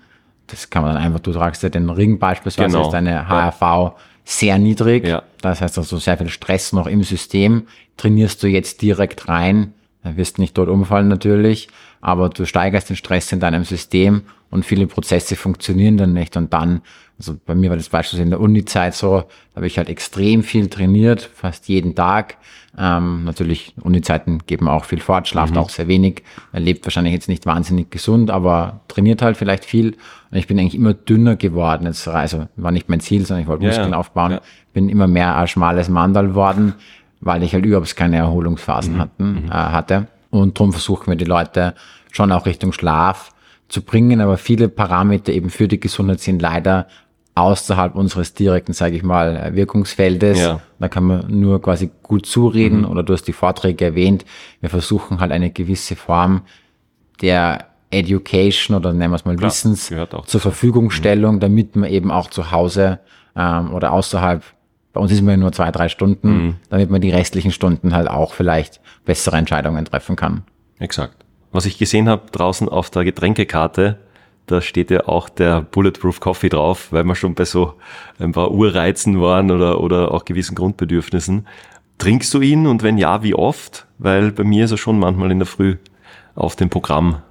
Das kann man dann einfach, du tragst ja den Ring beispielsweise, genau. ist deine HRV ja. sehr niedrig. Ja. Das heißt also sehr viel Stress noch im System. Trainierst du jetzt direkt rein, dann wirst nicht dort umfallen natürlich, aber du steigerst den Stress in deinem System und viele Prozesse funktionieren dann nicht und dann also bei mir war das beispielsweise in der Uni-Zeit so, da habe ich halt extrem viel trainiert, fast jeden Tag. Ähm, natürlich, Uni-Zeiten geben auch viel fort, schlaft mhm. auch sehr wenig, er lebt wahrscheinlich jetzt nicht wahnsinnig gesund, aber trainiert halt vielleicht viel. Und ich bin eigentlich immer dünner geworden. Jetzt, also war nicht mein Ziel, sondern ich wollte ja, Muskeln aufbauen. Ja. Bin immer mehr ein schmales Mandal worden, weil ich halt überhaupt keine Erholungsphasen mhm. hatten, mhm. äh, hatte. Und darum versuchen wir die Leute schon auch Richtung Schlaf zu bringen, aber viele Parameter eben für die Gesundheit sind leider außerhalb unseres direkten, sage ich mal, Wirkungsfeldes. Ja. Da kann man nur quasi gut zureden mhm. oder du hast die Vorträge erwähnt. Wir versuchen halt eine gewisse Form der Education oder nennen wir es mal Klar, Wissens zur Verfügungstellung, mhm. damit man eben auch zu Hause ähm, oder außerhalb, bei uns ist man ja nur zwei, drei Stunden, mhm. damit man die restlichen Stunden halt auch vielleicht bessere Entscheidungen treffen kann. Exakt. Was ich gesehen habe draußen auf der Getränkekarte, da steht ja auch der Bulletproof Coffee drauf, weil wir schon bei so ein paar Urreizen waren oder, oder auch gewissen Grundbedürfnissen. Trinkst du ihn und wenn ja, wie oft? Weil bei mir ist er schon manchmal in der Früh auf dem Programm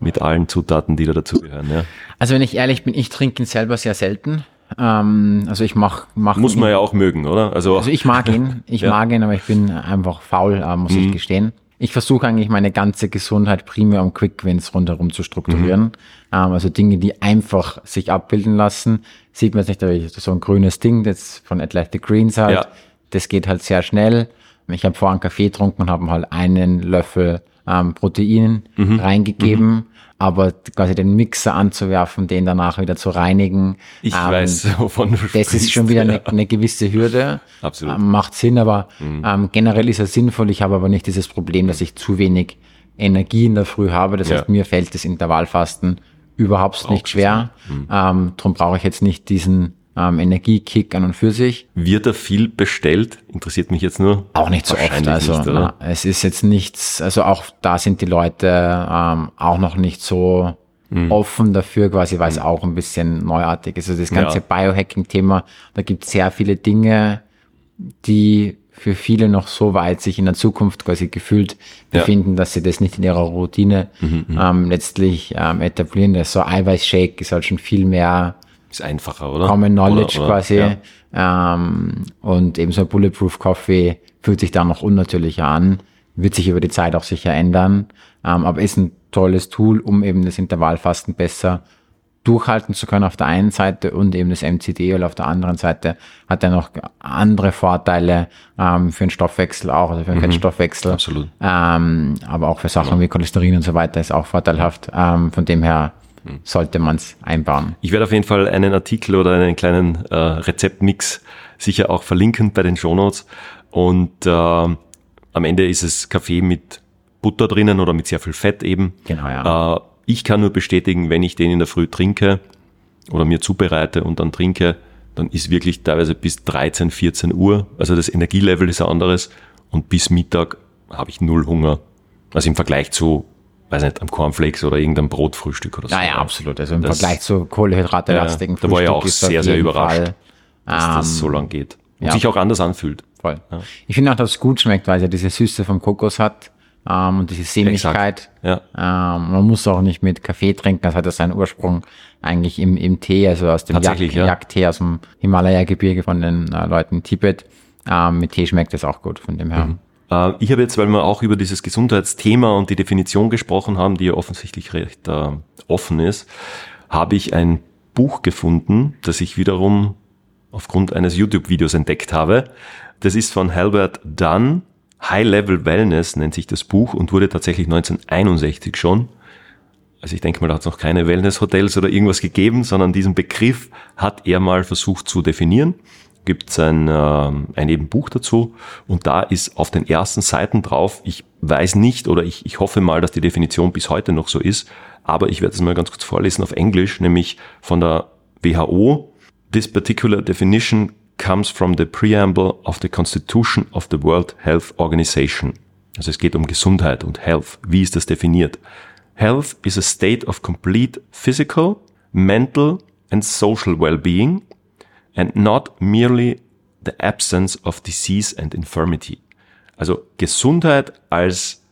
mit allen Zutaten, die da dazugehören. Ja. Also wenn ich ehrlich bin, ich trinke ihn selber sehr selten. Ähm, also ich mach, mach muss man ihn, ja auch mögen, oder? Also, also ich mag ihn, ich ja. mag ihn, aber ich bin einfach faul, äh, muss mhm. ich gestehen ich versuche eigentlich meine ganze Gesundheit primär um Quick Wins rundherum zu strukturieren. Mhm. Ähm, also Dinge, die einfach sich abbilden lassen. Sieht man jetzt nicht, da ich so ein grünes Ding, das von Athletic Greens halt. Ja. Das geht halt sehr schnell. Ich habe vorhin Kaffee getrunken und habe halt einen Löffel ähm, Protein mhm. reingegeben. Aber quasi den Mixer anzuwerfen, den danach wieder zu reinigen. Ich ähm, weiß, wovon du sprichst. Das ist schon wieder eine, eine gewisse Hürde. Absolut. Ähm, macht Sinn, aber mhm. ähm, generell ist er sinnvoll. Ich habe aber nicht dieses Problem, dass ich zu wenig Energie in der Früh habe. Das ja. heißt, mir fällt das Intervallfasten überhaupt nicht schwer. Mhm. Ähm, darum brauche ich jetzt nicht diesen ähm, Energiekick an und für sich. Wird da viel bestellt? Interessiert mich jetzt nur. Auch nicht so oft. Also nicht, na, es ist jetzt nichts, also auch da sind die Leute ähm, auch noch nicht so mhm. offen dafür, quasi, weil es mhm. auch ein bisschen neuartig ist. Also das ganze ja. Biohacking-Thema, da gibt es sehr viele Dinge, die für viele noch so weit sich in der Zukunft quasi gefühlt befinden, ja. dass sie das nicht in ihrer Routine mhm, mhm, ähm, letztlich ähm, etablieren. Das so Eiweißshake ist halt schon viel mehr ist einfacher, oder? Common Knowledge oder, oder, quasi. Ja. Ähm, und eben so ein Bulletproof Coffee fühlt sich da noch unnatürlicher an, wird sich über die Zeit auch sicher ändern, ähm, aber ist ein tolles Tool, um eben das Intervallfasten besser durchhalten zu können auf der einen Seite und eben das MCD oder auf der anderen Seite hat er noch andere Vorteile ähm, für den Stoffwechsel auch, also für den mhm, Fettstoffwechsel. Absolut. Ähm, aber auch für Sachen ja. wie Cholesterin und so weiter ist auch vorteilhaft. Ähm, von dem her. Sollte man es einbauen. Ich werde auf jeden Fall einen Artikel oder einen kleinen äh, Rezeptmix sicher auch verlinken bei den Shownotes. Und äh, am Ende ist es Kaffee mit Butter drinnen oder mit sehr viel Fett eben. Genau, ja. Äh, ich kann nur bestätigen, wenn ich den in der Früh trinke oder mir zubereite und dann trinke, dann ist wirklich teilweise bis 13, 14 Uhr, also das Energielevel ist ein anderes und bis Mittag habe ich null Hunger. Also im Vergleich zu, weiß nicht, am Cornflakes oder irgendeinem Brotfrühstück oder so. Ja, ja, absolut. Also im das, Vergleich zu Kohlehydrate-lastigen ja, Da war ich auch sehr, sehr überrascht, Fall, dass ähm, das so lang geht. Und ja. sich auch anders anfühlt. Voll. Ja. Ich finde auch, dass es gut schmeckt, weil es ja diese Süße vom Kokos hat ähm, und diese Sämigkeit. Ja. Ähm, man muss auch nicht mit Kaffee trinken, das hat ja seinen Ursprung eigentlich im, im Tee, also aus dem Yak, ja. Aus dem Himalaya-Gebirge von den äh, Leuten in Tibet. Ähm, mit Tee schmeckt es auch gut, von dem her. Mhm. Äh, ich habe jetzt, weil wir auch über dieses Gesundheitsthema und die Definition gesprochen haben, die ja offensichtlich recht äh, offen ist, habe ich ein Buch gefunden, das ich wiederum aufgrund eines YouTube-Videos entdeckt habe. Das ist von Halbert Dunn, High Level Wellness nennt sich das Buch und wurde tatsächlich 1961 schon. Also ich denke mal, da hat es noch keine Wellness-Hotels oder irgendwas gegeben, sondern diesen Begriff hat er mal versucht zu definieren. Gibt es ein, äh, ein eben Buch dazu und da ist auf den ersten Seiten drauf, ich weiß nicht oder ich, ich hoffe mal, dass die Definition bis heute noch so ist, aber ich werde es mal ganz kurz vorlesen auf Englisch, nämlich von der WHO. This particular definition comes from the preamble of the Constitution of the World Health Organization. Also es geht um Gesundheit und Health. Wie ist das definiert? Health is a state of complete physical, mental and social well-being and not merely the absence of disease and infirmity. Also Gesundheit als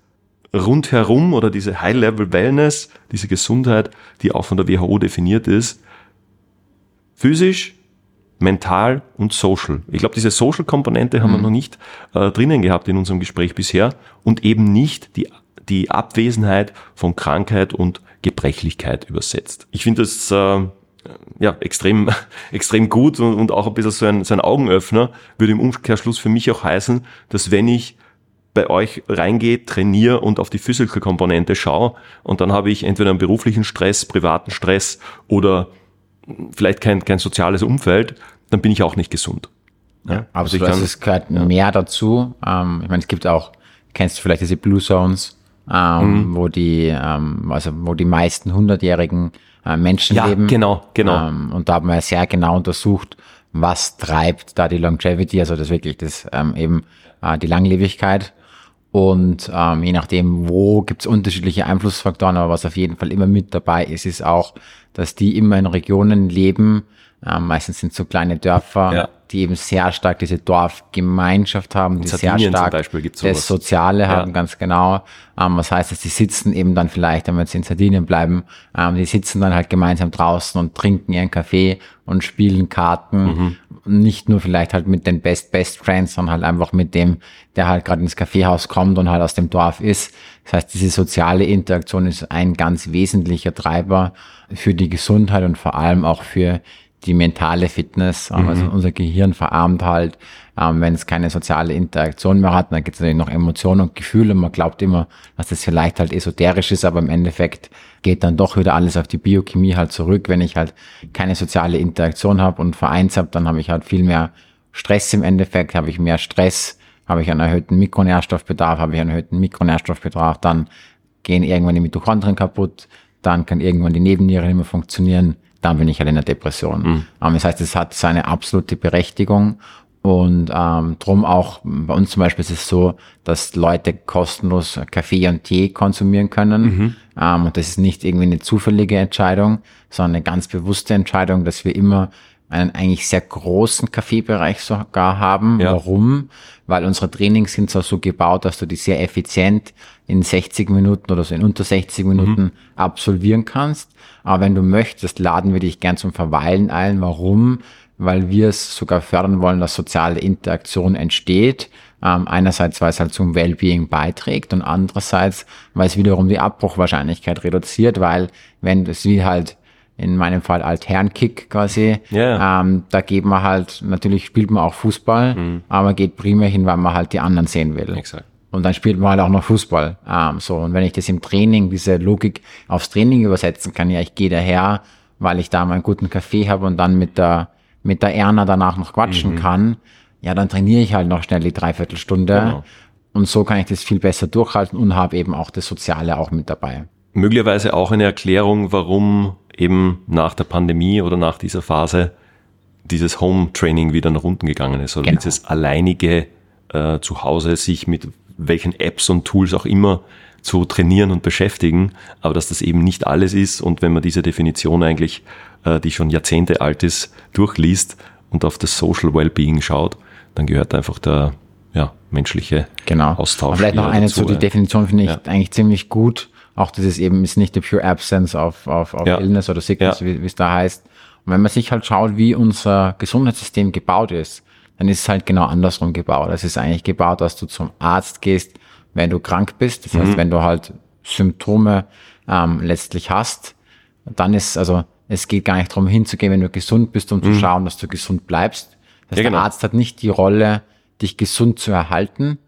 rundherum oder diese High-Level Wellness, diese Gesundheit, die auch von der WHO definiert ist, physisch, mental und social. Ich glaube, diese Social-Komponente haben mhm. wir noch nicht äh, drinnen gehabt in unserem Gespräch bisher und eben nicht die, die Abwesenheit von Krankheit und Gebrechlichkeit übersetzt. Ich finde das äh, ja, extrem, extrem gut und, und auch ein bisschen so ein, so ein Augenöffner, würde im Umkehrschluss für mich auch heißen, dass wenn ich bei euch reingehe, trainiere und auf die Physical-Komponente schaue und dann habe ich entweder einen beruflichen Stress, privaten Stress oder vielleicht kein, kein soziales Umfeld, dann bin ich auch nicht gesund. Ja, also absolut. Also es gehört ja. mehr dazu. Ähm, ich meine, es gibt auch, kennst du vielleicht diese Blue Zones, ähm, mhm. wo die, ähm, also wo die meisten hundertjährigen äh, Menschen ja. Genau, genau. Ähm, und da haben wir sehr genau untersucht, was treibt da die Longevity, also das wirklich das ähm, eben äh, die Langlebigkeit. Und ähm, je nachdem, wo gibt's unterschiedliche Einflussfaktoren, aber was auf jeden Fall immer mit dabei ist, ist auch, dass die immer in Regionen leben, äh, meistens sind so kleine Dörfer, ja. Die eben sehr stark diese Dorfgemeinschaft haben, die sehr stark das Soziale ja. haben, ganz genau. Ähm, was heißt, dass die sitzen eben dann vielleicht, wenn wir jetzt in Sardinien bleiben, ähm, die sitzen dann halt gemeinsam draußen und trinken ihren Kaffee und spielen Karten. Mhm. Nicht nur vielleicht halt mit den Best Best Friends, sondern halt einfach mit dem, der halt gerade ins Kaffeehaus kommt und halt aus dem Dorf ist. Das heißt, diese soziale Interaktion ist ein ganz wesentlicher Treiber für die Gesundheit und vor allem auch für die mentale Fitness. Mhm. Also unser Gehirn verarmt halt, ähm, wenn es keine soziale Interaktion mehr hat. Dann gibt es natürlich noch Emotionen und Gefühle. Man glaubt immer, dass das vielleicht halt esoterisch ist, aber im Endeffekt geht dann doch wieder alles auf die Biochemie halt zurück. Wenn ich halt keine soziale Interaktion habe und vereins habe, dann habe ich halt viel mehr Stress im Endeffekt, habe ich mehr Stress, habe ich einen erhöhten Mikronährstoffbedarf, habe ich einen erhöhten Mikronährstoffbedarf, dann gehen irgendwann die Mitochondrien kaputt, dann kann irgendwann die Nebenniere nicht mehr funktionieren, dann bin ich halt in der Depression. Mhm. Ähm, das heißt, es hat seine absolute Berechtigung und ähm, drum auch bei uns zum Beispiel ist es so, dass Leute kostenlos Kaffee und Tee konsumieren können. Mhm. Ähm, und das ist nicht irgendwie eine zufällige Entscheidung, sondern eine ganz bewusste Entscheidung, dass wir immer einen eigentlich sehr großen Kaffeebereich sogar haben. Ja. Warum? Weil unsere Trainings sind zwar so gebaut, dass du die sehr effizient in 60 Minuten oder so in unter 60 Minuten Mhm. absolvieren kannst. Aber wenn du möchtest, laden wir dich gern zum Verweilen ein. Warum? Weil wir es sogar fördern wollen, dass soziale Interaktion entsteht. Ähm, einerseits, weil es halt zum Wellbeing beiträgt und andererseits, weil es wiederum die Abbruchwahrscheinlichkeit reduziert, weil wenn das wie halt in meinem Fall Altherrenkick quasi, Ja. ähm, da geht man halt, natürlich spielt man auch Fußball, aber geht primär hin, weil man halt die anderen sehen will. Exakt. Und dann spielt man halt auch noch Fußball. Ähm, so, und wenn ich das im Training, diese Logik aufs Training übersetzen kann, ja, ich gehe daher, weil ich da meinen guten Kaffee habe und dann mit der, mit der Erna danach noch quatschen kann, ja, dann trainiere ich halt noch schnell die Dreiviertelstunde. Genau. Und so kann ich das viel besser durchhalten und habe eben auch das Soziale auch mit dabei. Möglicherweise auch eine Erklärung, warum eben nach der Pandemie oder nach dieser Phase dieses Home-Training wieder nach unten gegangen ist. Oder Genau. dieses alleinige äh, zu Hause sich mit welchen Apps und Tools auch immer zu trainieren und beschäftigen, aber dass das eben nicht alles ist und wenn man diese Definition eigentlich, äh, die schon Jahrzehnte alt ist, durchliest und auf das Social Wellbeing schaut, dann gehört einfach der ja, menschliche Genau. Austausch. Aber vielleicht noch eine dazu, zu, die. Definition finde ich Ja. eigentlich ziemlich gut. Auch das ist eben, ist nicht the pure absence of, of, of Ja. illness oder sickness, Ja. wie es da heißt. Und wenn man sich halt schaut, wie unser Gesundheitssystem gebaut ist, dann ist es halt genau andersrum gebaut. Es ist eigentlich gebaut, dass du zum Arzt gehst, wenn du krank bist. Das Mhm. heißt, wenn du halt Symptome ähm, letztlich hast, dann ist, also es geht gar nicht darum hinzugehen, wenn du gesund bist, um zu schauen, dass du gesund bleibst. Das heißt, Mhm. Ja, genau. der Arzt hat nicht die Rolle, dich gesund zu erhalten,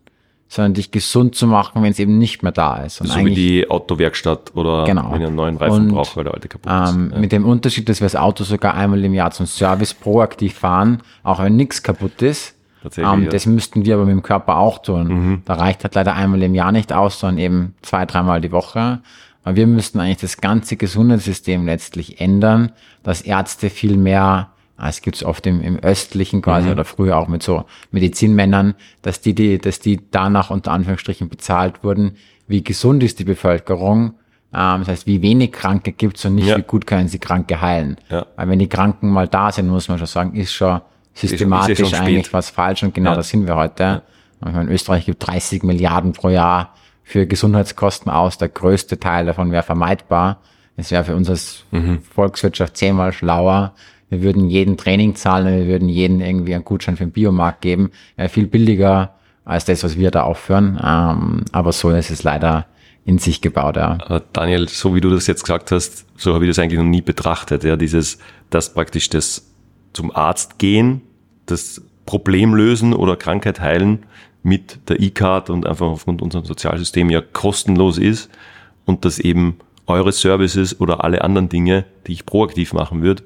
sondern dich gesund zu machen, wenn es eben nicht mehr da ist. Und So wie die Autowerkstatt oder Genau. wenn ihr einen neuen Reifen Und, braucht, weil der alte kaputt ist. ähm, Ja. Mit dem Unterschied, dass wir das Auto sogar einmal im Jahr zum Service proaktiv fahren, auch wenn nichts kaputt ist. Tatsächlich, Ähm, ja. Das müssten wir aber mit dem Körper auch tun. Mhm. Da reicht halt leider einmal im Jahr nicht aus, sondern eben zwei, dreimal die Woche. Aber wir müssten eigentlich das ganze Gesundheitssystem letztlich ändern, dass Ärzte viel mehr, es gibt es oft im, im östlichen quasi Mhm. oder früher auch mit so Medizinmännern, dass die, die, dass die danach unter Anführungsstrichen bezahlt wurden, wie gesund ist die Bevölkerung, ähm, das heißt, wie wenig Kranke gibt's und nicht, Ja. wie gut können sie Kranke heilen. Ja. Weil wenn die Kranken mal da sind, muss man schon sagen, ist schon systematisch schon spät. eigentlich was falsch und genau Ja. das sind wir heute. Ich meine, Österreich gibt 30 Milliarden pro Jahr für Gesundheitskosten aus. Der größte Teil davon wäre vermeidbar. Es wäre für uns als Mhm. Volkswirtschaft zehnmal schlauer. Wir würden jeden Training zahlen, wir würden jeden irgendwie einen Gutschein für den Biomarkt geben. Wäre viel billiger als das, was wir da aufführen. Ähm, aber so ist es leider in sich gebaut, ja. Daniel, so wie du das jetzt gesagt hast, so habe ich das eigentlich noch nie betrachtet. Ja, dieses, dass praktisch das zum Arzt gehen, das Problem lösen oder Krankheit heilen mit der E-Card und einfach aufgrund unserem Sozialsystem ja kostenlos ist und dass eben eure Services oder alle anderen Dinge, die ich proaktiv machen würde,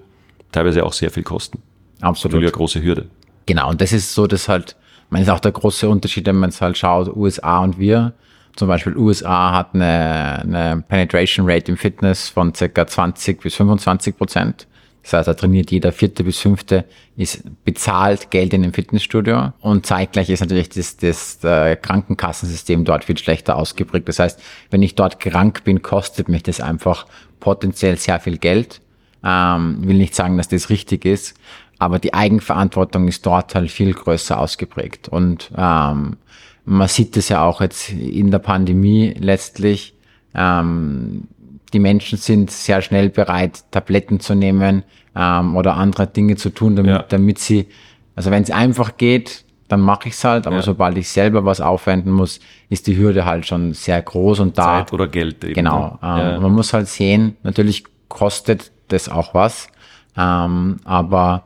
teilweise auch sehr viel kosten. Absolut. Natürlich eine große Hürde. Genau, und das ist so, dass halt, das ist auch der große Unterschied, wenn man es halt schaut, USA und wir. Zum Beispiel USA hat eine, eine Penetration Rate im Fitness von circa 20 bis 25 Prozent. Das heißt, da trainiert jeder vierte bis fünfte, ist bezahlt Geld in einem Fitnessstudio und zeitgleich ist natürlich das, das äh, Krankenkassensystem dort viel schlechter ausgeprägt. Das heißt, wenn ich dort krank bin, kostet mich das einfach potenziell sehr viel Geld. Ähm, will nicht sagen, dass das richtig ist, aber die Eigenverantwortung ist dort halt viel größer ausgeprägt. Und ähm, man sieht es ja auch jetzt in der Pandemie letztlich. Ähm, die Menschen sind sehr schnell bereit, Tabletten zu nehmen ähm, oder andere Dinge zu tun, damit, Ja. damit sie, also wenn es einfach geht, dann mache ich es halt, aber Ja. sobald ich selber was aufwenden muss, ist die Hürde halt schon sehr groß und da Zeit oder Geld eben. Genau. ne? Ähm, Ja. Man muss halt sehen, natürlich kostet das auch was, ähm, aber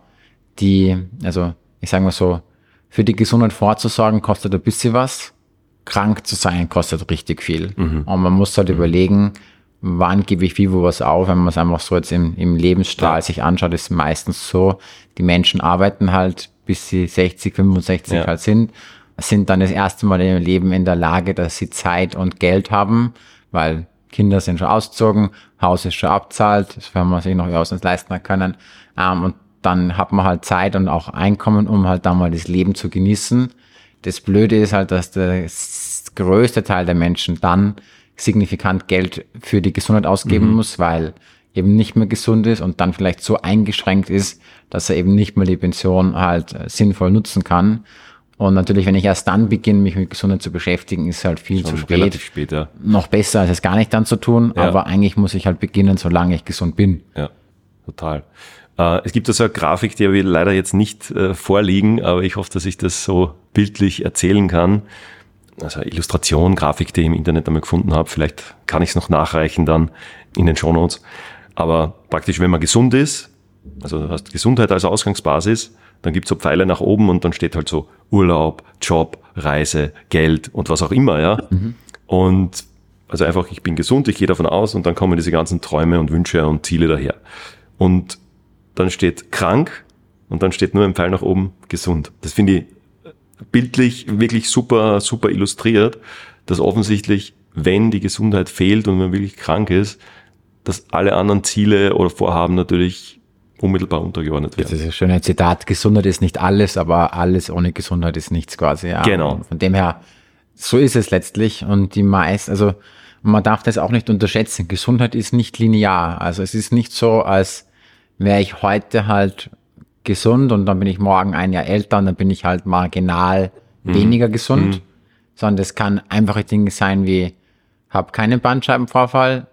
die, also ich sage mal so, für die Gesundheit vorzusorgen kostet ein bisschen was, krank zu sein kostet richtig viel. Mhm. Und man muss halt überlegen, wann gebe ich wie wo was auf, wenn man es einfach so jetzt im, im Lebensstrahl Ja. sich anschaut, ist meistens so, die Menschen arbeiten halt, bis sie 60, 65 Ja. halt sind, sind dann das erste Mal in ihrem Leben in der Lage, dass sie Zeit und Geld haben, weil Kinder sind schon ausgezogen, Haus ist schon abzahlt, das werden wir sich noch ausens leisten können. Ähm, und dann hat man halt Zeit und auch Einkommen, um halt dann mal das Leben zu genießen. Das Blöde ist halt, dass der größte Teil der Menschen dann signifikant Geld für die Gesundheit ausgeben muss, weil eben nicht mehr gesund ist und dann vielleicht so eingeschränkt ist, dass er eben nicht mehr die Pension halt äh, sinnvoll nutzen kann. Und natürlich, wenn ich erst dann beginne, mich mit Gesundheit zu beschäftigen, ist halt viel Schon zu spät. Spät ja. Noch besser, als es gar nicht dann zu tun. Ja. Aber eigentlich muss ich halt beginnen, solange ich gesund bin. Ja, total. Äh, es gibt also eine Grafik, die wir leider jetzt nicht äh, vorliegen, aber ich hoffe, dass ich das so bildlich erzählen kann. Also eine Illustration, Grafik, die ich im Internet einmal gefunden habe. Vielleicht kann ich es noch nachreichen dann in den Shownotes. Aber praktisch, wenn man gesund ist, also du hast Gesundheit als Ausgangsbasis, dann gibt's so Pfeile nach oben und dann steht halt so Urlaub, Job, Reise, Geld und was auch immer, ja. Mhm. Und also einfach, ich bin gesund, ich gehe davon aus und dann kommen diese ganzen Träume und Wünsche und Ziele daher. Und dann steht krank und dann steht nur ein Pfeil nach oben gesund. Das finde ich bildlich wirklich super, super illustriert, dass offensichtlich, wenn die Gesundheit fehlt und man wirklich krank ist, dass alle anderen Ziele oder Vorhaben natürlich unmittelbar untergeordnet werden. Das ist ein schönes Zitat. Gesundheit ist nicht alles, aber alles ohne Gesundheit ist nichts quasi. Ja. Genau. von dem her, so ist es letztlich. Und die meisten, also man darf das auch nicht unterschätzen. Gesundheit ist nicht linear. Also es ist nicht so, als wäre ich heute halt gesund und dann bin ich morgen ein Jahr älter und dann bin ich halt marginal mhm. weniger gesund, mhm. sondern es kann einfache Dinge sein wie, habe keinen Bandscheibenvorfall,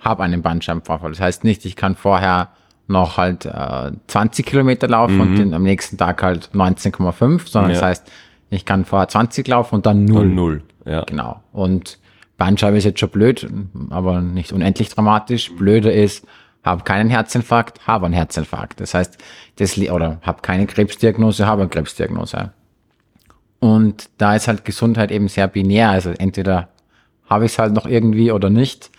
habe einen Bandscheibenvorfall. Das heißt nicht, ich kann vorher noch halt äh, 20 Kilometer laufen mhm. und den, am nächsten Tag halt 19,5, sondern ja. das heißt, ich kann vorher 20 laufen und dann 0. Und 0, ja. Genau. Und Bandscheibe ist jetzt schon blöd, aber nicht unendlich dramatisch. Blöder ist, habe keinen Herzinfarkt, habe einen Herzinfarkt. Das heißt, das, oder habe keine Krebsdiagnose, habe eine Krebsdiagnose. Und da ist halt Gesundheit eben sehr binär. Also entweder habe ich es halt noch irgendwie oder nicht.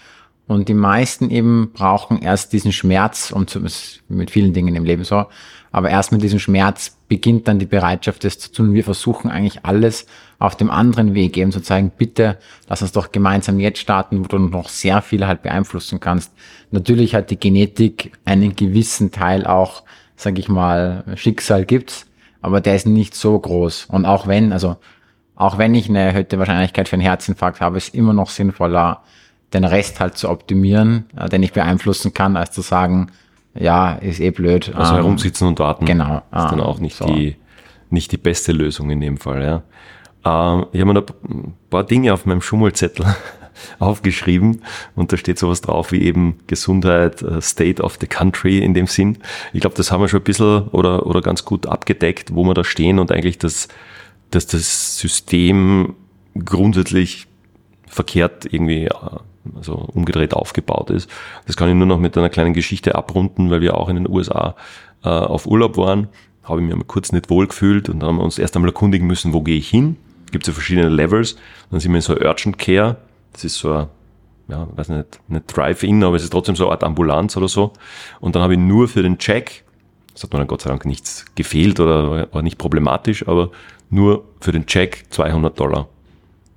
Und die meisten eben brauchen erst diesen Schmerz, um zu, mit vielen Dingen im Leben so, aber erst mit diesem Schmerz beginnt dann die Bereitschaft, das zu tun. Wir versuchen eigentlich alles auf dem anderen Weg eben zu zeigen, bitte lass uns doch gemeinsam jetzt starten, wo du noch sehr viel halt beeinflussen kannst. Natürlich hat die Genetik einen gewissen Teil auch, sage ich mal, Schicksal gibt's, aber der ist nicht so groß. Und auch wenn, also auch wenn ich eine erhöhte Wahrscheinlichkeit für einen Herzinfarkt habe, ist immer noch sinnvoller, den Rest halt zu optimieren, äh, den ich beeinflussen kann, als zu sagen, ja, ist eh blöd. Also ähm, herumsitzen und warten. Genau. Ist dann ah, auch nicht so. die, nicht die beste Lösung in dem Fall, ja. Ähm, ich habe mir da ein paar Dinge auf meinem Schummelzettel aufgeschrieben und da steht sowas drauf wie eben Gesundheit, uh, State of the Country in dem Sinn. Ich glaube, das haben wir schon ein bisschen oder, oder ganz gut abgedeckt, wo wir da stehen und eigentlich das, dass das System grundsätzlich verkehrt irgendwie äh, also umgedreht aufgebaut ist. Das kann ich nur noch mit einer kleinen Geschichte abrunden, weil wir auch in den USA äh, auf Urlaub waren. Habe ich mir mal kurz nicht wohl gefühlt und dann haben wir uns erst einmal erkundigen müssen, wo gehe ich hin. Gibt es ja verschiedene Levels. Dann sind wir in so Urgent Care. Das ist so ein, ja, weiß nicht, nicht Drive-In, aber es ist trotzdem so eine Art Ambulanz oder so. Und dann habe ich nur für den Check, das hat mir dann Gott sei Dank nichts gefehlt oder war nicht problematisch, aber nur für den Check 200 Dollar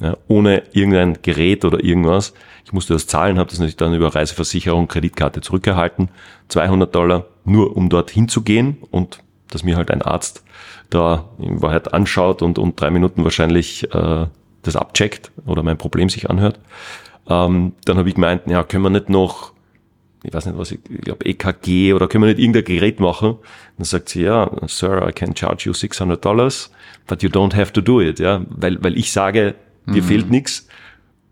ja, ohne irgendein Gerät oder irgendwas. Ich musste das zahlen, habe das natürlich dann über Reiseversicherung, Kreditkarte zurückgehalten. 200 Dollar nur um dort hinzugehen und dass mir halt ein Arzt da in Wahrheit anschaut und, und drei Minuten wahrscheinlich äh, das abcheckt oder mein Problem sich anhört. Ähm, dann habe ich gemeint, ja, können wir nicht noch, ich weiß nicht was, ich, ich glaube EKG oder können wir nicht irgendein Gerät machen? Dann sagt sie, ja, Sir, I can charge you 600 Dollars, but you don't have to do it, ja, weil, weil ich sage, dir mhm. fehlt nichts.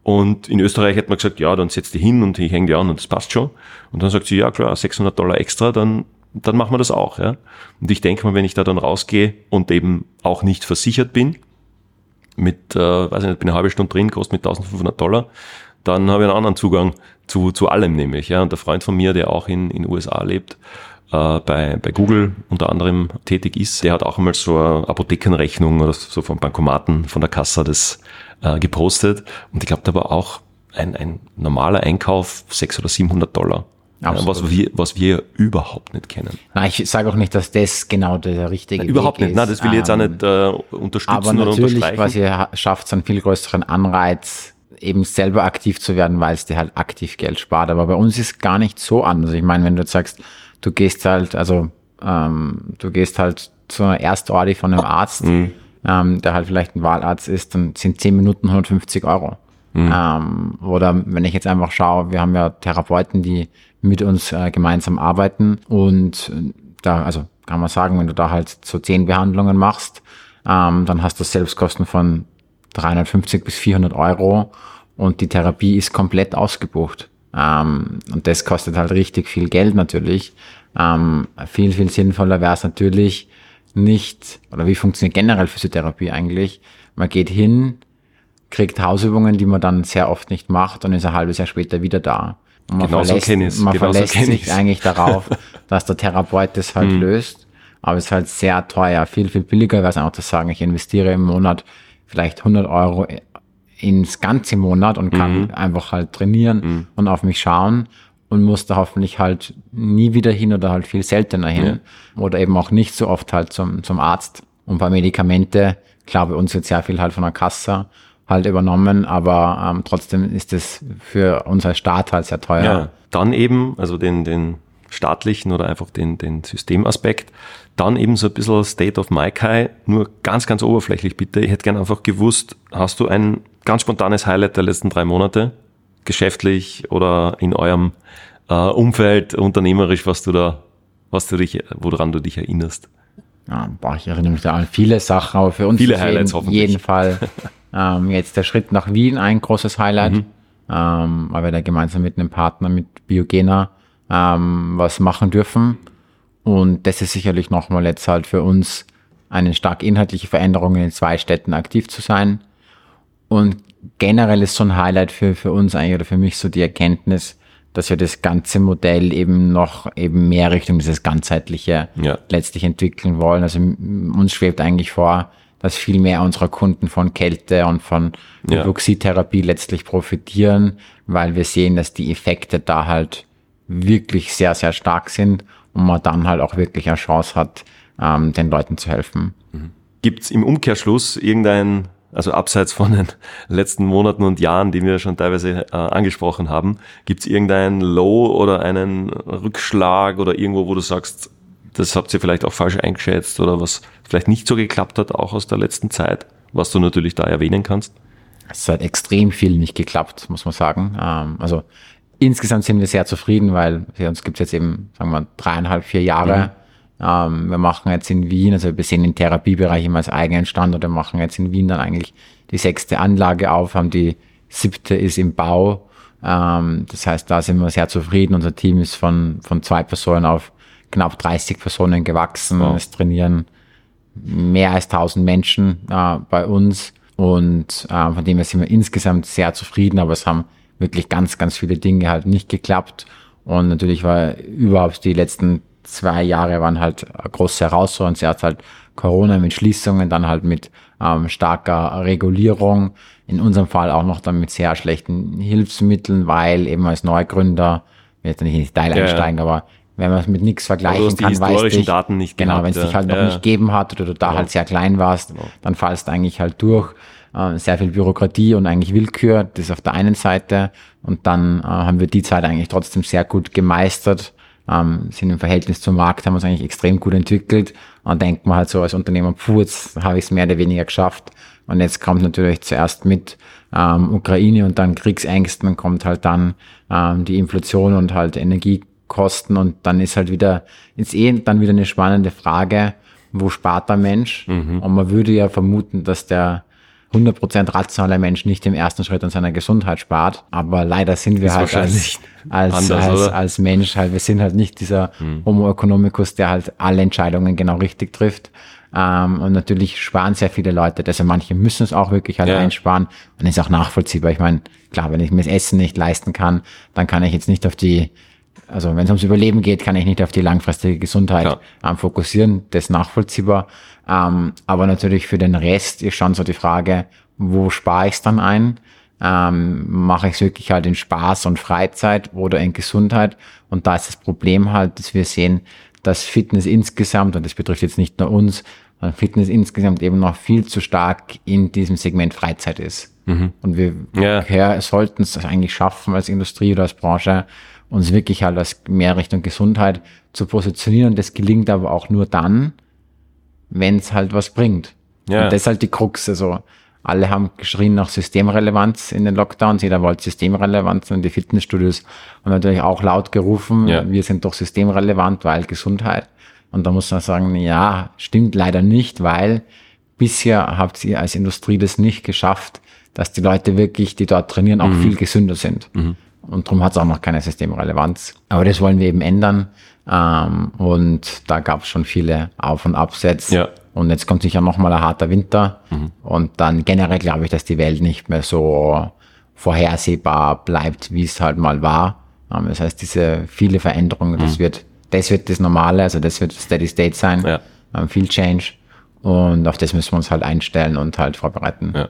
Und in Österreich hat man gesagt, ja, dann setz die hin und ich hänge die an und das passt schon. Und dann sagt sie, ja klar, 600 Dollar extra, dann, dann machen wir das auch. Ja. Und ich denke mal, wenn ich da dann rausgehe und eben auch nicht versichert bin, mit, äh, weiß ich nicht, bin eine halbe Stunde drin, kostet mit 1500 Dollar, dann habe ich einen anderen Zugang zu, zu allem nämlich. Ja. Und der Freund von mir, der auch in in USA lebt, äh, bei, bei Google unter anderem tätig ist, der hat auch einmal so eine Apothekenrechnung oder so vom Bankomaten, von der Kassa das äh, gepostet. Und ich glaube, da war auch ein, ein normaler Einkauf 600 oder 700 Dollar. Absolut. was wir, was wir überhaupt nicht kennen. Nein, ich sage auch nicht, dass das genau der richtige Nein, Überhaupt Weg nicht, Nein, das will ich jetzt auch nicht äh, unterstützen aber oder unterstreichen. Aber natürlich schafft es einen viel größeren Anreiz, eben selber aktiv zu werden, weil es dir halt aktiv Geld spart. Aber bei uns ist gar nicht so anders. Ich meine, wenn du jetzt sagst, du gehst halt, also ähm, du gehst halt zu einer Erstordi von einem Arzt, mhm ähm, der halt vielleicht ein Wahlarzt ist, dann sind 10 Minuten 150 Euro. Mhm. Ähm, oder wenn ich jetzt einfach schaue, wir haben ja Therapeuten, die mit uns äh, gemeinsam arbeiten und da, also kann man sagen, wenn du da halt so zehn Behandlungen machst, ähm, dann hast du Selbstkosten von 350 bis 400 Euro und die Therapie ist komplett ausgebucht. Ähm, und das kostet halt richtig viel Geld natürlich. Ähm, viel, viel sinnvoller wäre es natürlich nicht, oder wie funktioniert generell Physiotherapie eigentlich? Man geht hin, kriegt Hausübungen, die man dann sehr oft nicht macht und ist ein halbes Jahr später wieder da. Und man genau verlässt, so man genau verlässt so sich eigentlich darauf, dass der Therapeut das halt Mhm. löst. Aber es ist halt sehr teuer. Viel, viel billiger wäre es einfach zu sagen, ich investiere im Monat vielleicht 100 Euro ins ganze Monat und kann Mhm. einfach halt trainieren und auf mich schauen und muss da hoffentlich halt nie wieder hin oder halt viel seltener hin oder eben auch nicht so oft halt zum, zum Arzt. Und bei Medikamente, klar, bei uns wird sehr viel halt von der Kasse halt übernommen, aber ähm, trotzdem ist es für uns als Staat halt sehr teuer. Ja, dann eben, also den, den staatlichen oder einfach den, den Systemaspekt. Dann eben so ein bisschen State of Maikai, nur ganz, ganz oberflächlich bitte. Ich hätte gerne einfach gewusst, hast du ein ganz spontanes Highlight der letzten drei Monate, geschäftlich oder in eurem äh, Umfeld, unternehmerisch, was du da, was du dich, woran du dich erinnerst? Ja, boah, ich erinnere mich da an viele Sachen, aber für uns Viele ist Highlights jeden, hoffentlich. jeden Fall ähm, jetzt der Schritt nach Wien ein großes Highlight, Mhm. ähm, weil wir da gemeinsam mit einem Partner, mit Biogena, ähm, was machen dürfen. Und das ist sicherlich nochmal jetzt halt für uns eine stark inhaltliche Veränderung in zwei Städten aktiv zu sein. Und generell ist so ein Highlight für, für uns eigentlich oder für mich so die Erkenntnis, dass wir das ganze Modell eben noch eben mehr Richtung dieses ganzheitliche Ja. letztlich entwickeln wollen. Also uns schwebt eigentlich vor, dass viel mehr unserer Kunden von Kälte und von Ja. Hypoxietherapie letztlich profitieren, weil wir sehen, dass die Effekte da halt wirklich sehr, sehr stark sind und man dann halt auch wirklich eine Chance hat, ähm, den Leuten zu helfen. Gibt's im Umkehrschluss irgendein, also abseits von den letzten Monaten und Jahren, die wir schon teilweise äh, angesprochen haben, gibt's irgendein Low oder einen Rückschlag oder irgendwo, wo du sagst, das habt ihr vielleicht auch falsch eingeschätzt oder was vielleicht nicht so geklappt hat, auch aus der letzten Zeit, was du natürlich da erwähnen kannst? Es hat extrem viel nicht geklappt, muss man sagen. Ähm, also insgesamt sind wir sehr zufrieden, weil für uns gibt es jetzt eben, sagen wir, dreieinhalb, vier Jahre. Ähm, wir machen jetzt in Wien, also wir sehen den Therapiebereich immer als eigenen Standort, wir machen jetzt in Wien dann eigentlich die sechste Anlage auf, haben die siebte ist im Bau. Ähm, das heißt, da sind wir sehr zufrieden. Unser Team ist von, von zwei Personen auf knapp 30 Personen gewachsen. Wow. Es trainieren mehr als 1000 Menschen äh, bei uns und äh, von dem her sind wir insgesamt sehr zufrieden, aber es haben wirklich ganz, ganz viele Dinge halt nicht geklappt und natürlich war überhaupt die letzten zwei Jahre waren halt große Herausforderung. Zuerst halt Corona mit Schließungen, dann halt mit ähm, starker Regulierung, in unserem Fall auch noch dann mit sehr schlechten Hilfsmitteln, weil eben als Neugründer, ich will jetzt nicht in die Detail Ja, ja. einsteigen, aber wenn man es mit nichts vergleichen die kann, weißt historischen ich, Daten nicht genau, wenn es dich ja. halt noch Ja. nicht gegeben hat oder du da Genau. halt sehr klein warst, dann fallst du eigentlich halt durch. Äh, sehr viel Bürokratie und eigentlich Willkür, das auf der einen Seite. Und dann äh, haben wir die Zeit eigentlich trotzdem sehr gut gemeistert, ähm, sind im Verhältnis zum Markt, haben uns eigentlich extrem gut entwickelt. Und denkt man halt so als Unternehmer, puh, jetzt habe ich es mehr oder weniger geschafft. Und jetzt kommt natürlich zuerst mit ähm, Ukraine und dann Kriegsängsten und kommt halt dann ähm, die Inflation und halt Energiekosten und dann ist halt wieder, ist eh dann wieder eine spannende Frage, wo spart der Mensch? Und man würde ja vermuten, dass der 100% rationale Mensch nicht im ersten Schritt an seiner Gesundheit spart. Aber leider sind wir Ist halt als, als, anders, als, als Mensch halt, wir sind halt nicht dieser Homo economicus, der halt alle Entscheidungen genau richtig trifft. Ähm, und natürlich sparen sehr viele Leute. Deshalb manche müssen es auch wirklich halt Ja. einsparen. Und ist auch nachvollziehbar. Ich meine, klar, wenn ich mir das Essen nicht leisten kann, dann kann ich jetzt nicht auf die, also wenn es ums Überleben geht, kann ich nicht auf die langfristige Gesundheit ähm, fokussieren. Das ist nachvollziehbar. Ähm, aber natürlich für den Rest ist schon so die Frage, wo spare ich es dann ein? Ähm, mache ich es wirklich halt in Spaß und Freizeit oder in Gesundheit? Und da ist das Problem halt, dass wir sehen, dass Fitness insgesamt, und das betrifft jetzt nicht nur uns, sondern Fitness insgesamt eben noch viel zu stark in diesem Segment Freizeit ist. Und wir ja, sollten es eigentlich schaffen als Industrie oder als Branche, uns wirklich halt als mehr Richtung Gesundheit zu positionieren. Das gelingt aber auch nur dann, wenn es halt was bringt. Ja. Und das ist halt die Krux. Also alle haben geschrien nach Systemrelevanz in den Lockdowns. Jeder wollte Systemrelevanz und die Fitnessstudios haben natürlich auch laut gerufen, ja. wir sind doch systemrelevant, weil Gesundheit. Und da muss man sagen, ja, stimmt leider nicht, weil bisher habt ihr als Industrie das nicht geschafft, dass die Leute wirklich, die dort trainieren, auch mhm. viel gesünder sind. Mhm. Und darum hat es auch noch keine Systemrelevanz. Aber das wollen wir eben ändern. Ähm, und da gab es schon viele Auf- und Absätze. Ja. Und jetzt kommt sicher nochmal ein harter Winter. Mhm. Und dann generell glaube ich, dass die Welt nicht mehr so vorhersehbar bleibt, wie es halt mal war. Ähm, das heißt, diese viele Veränderungen, das mhm. wird, das wird das Normale, also das wird Steady State sein. Ja. Ähm, viel Change. Und auf das müssen wir uns halt einstellen und halt vorbereiten. Ja.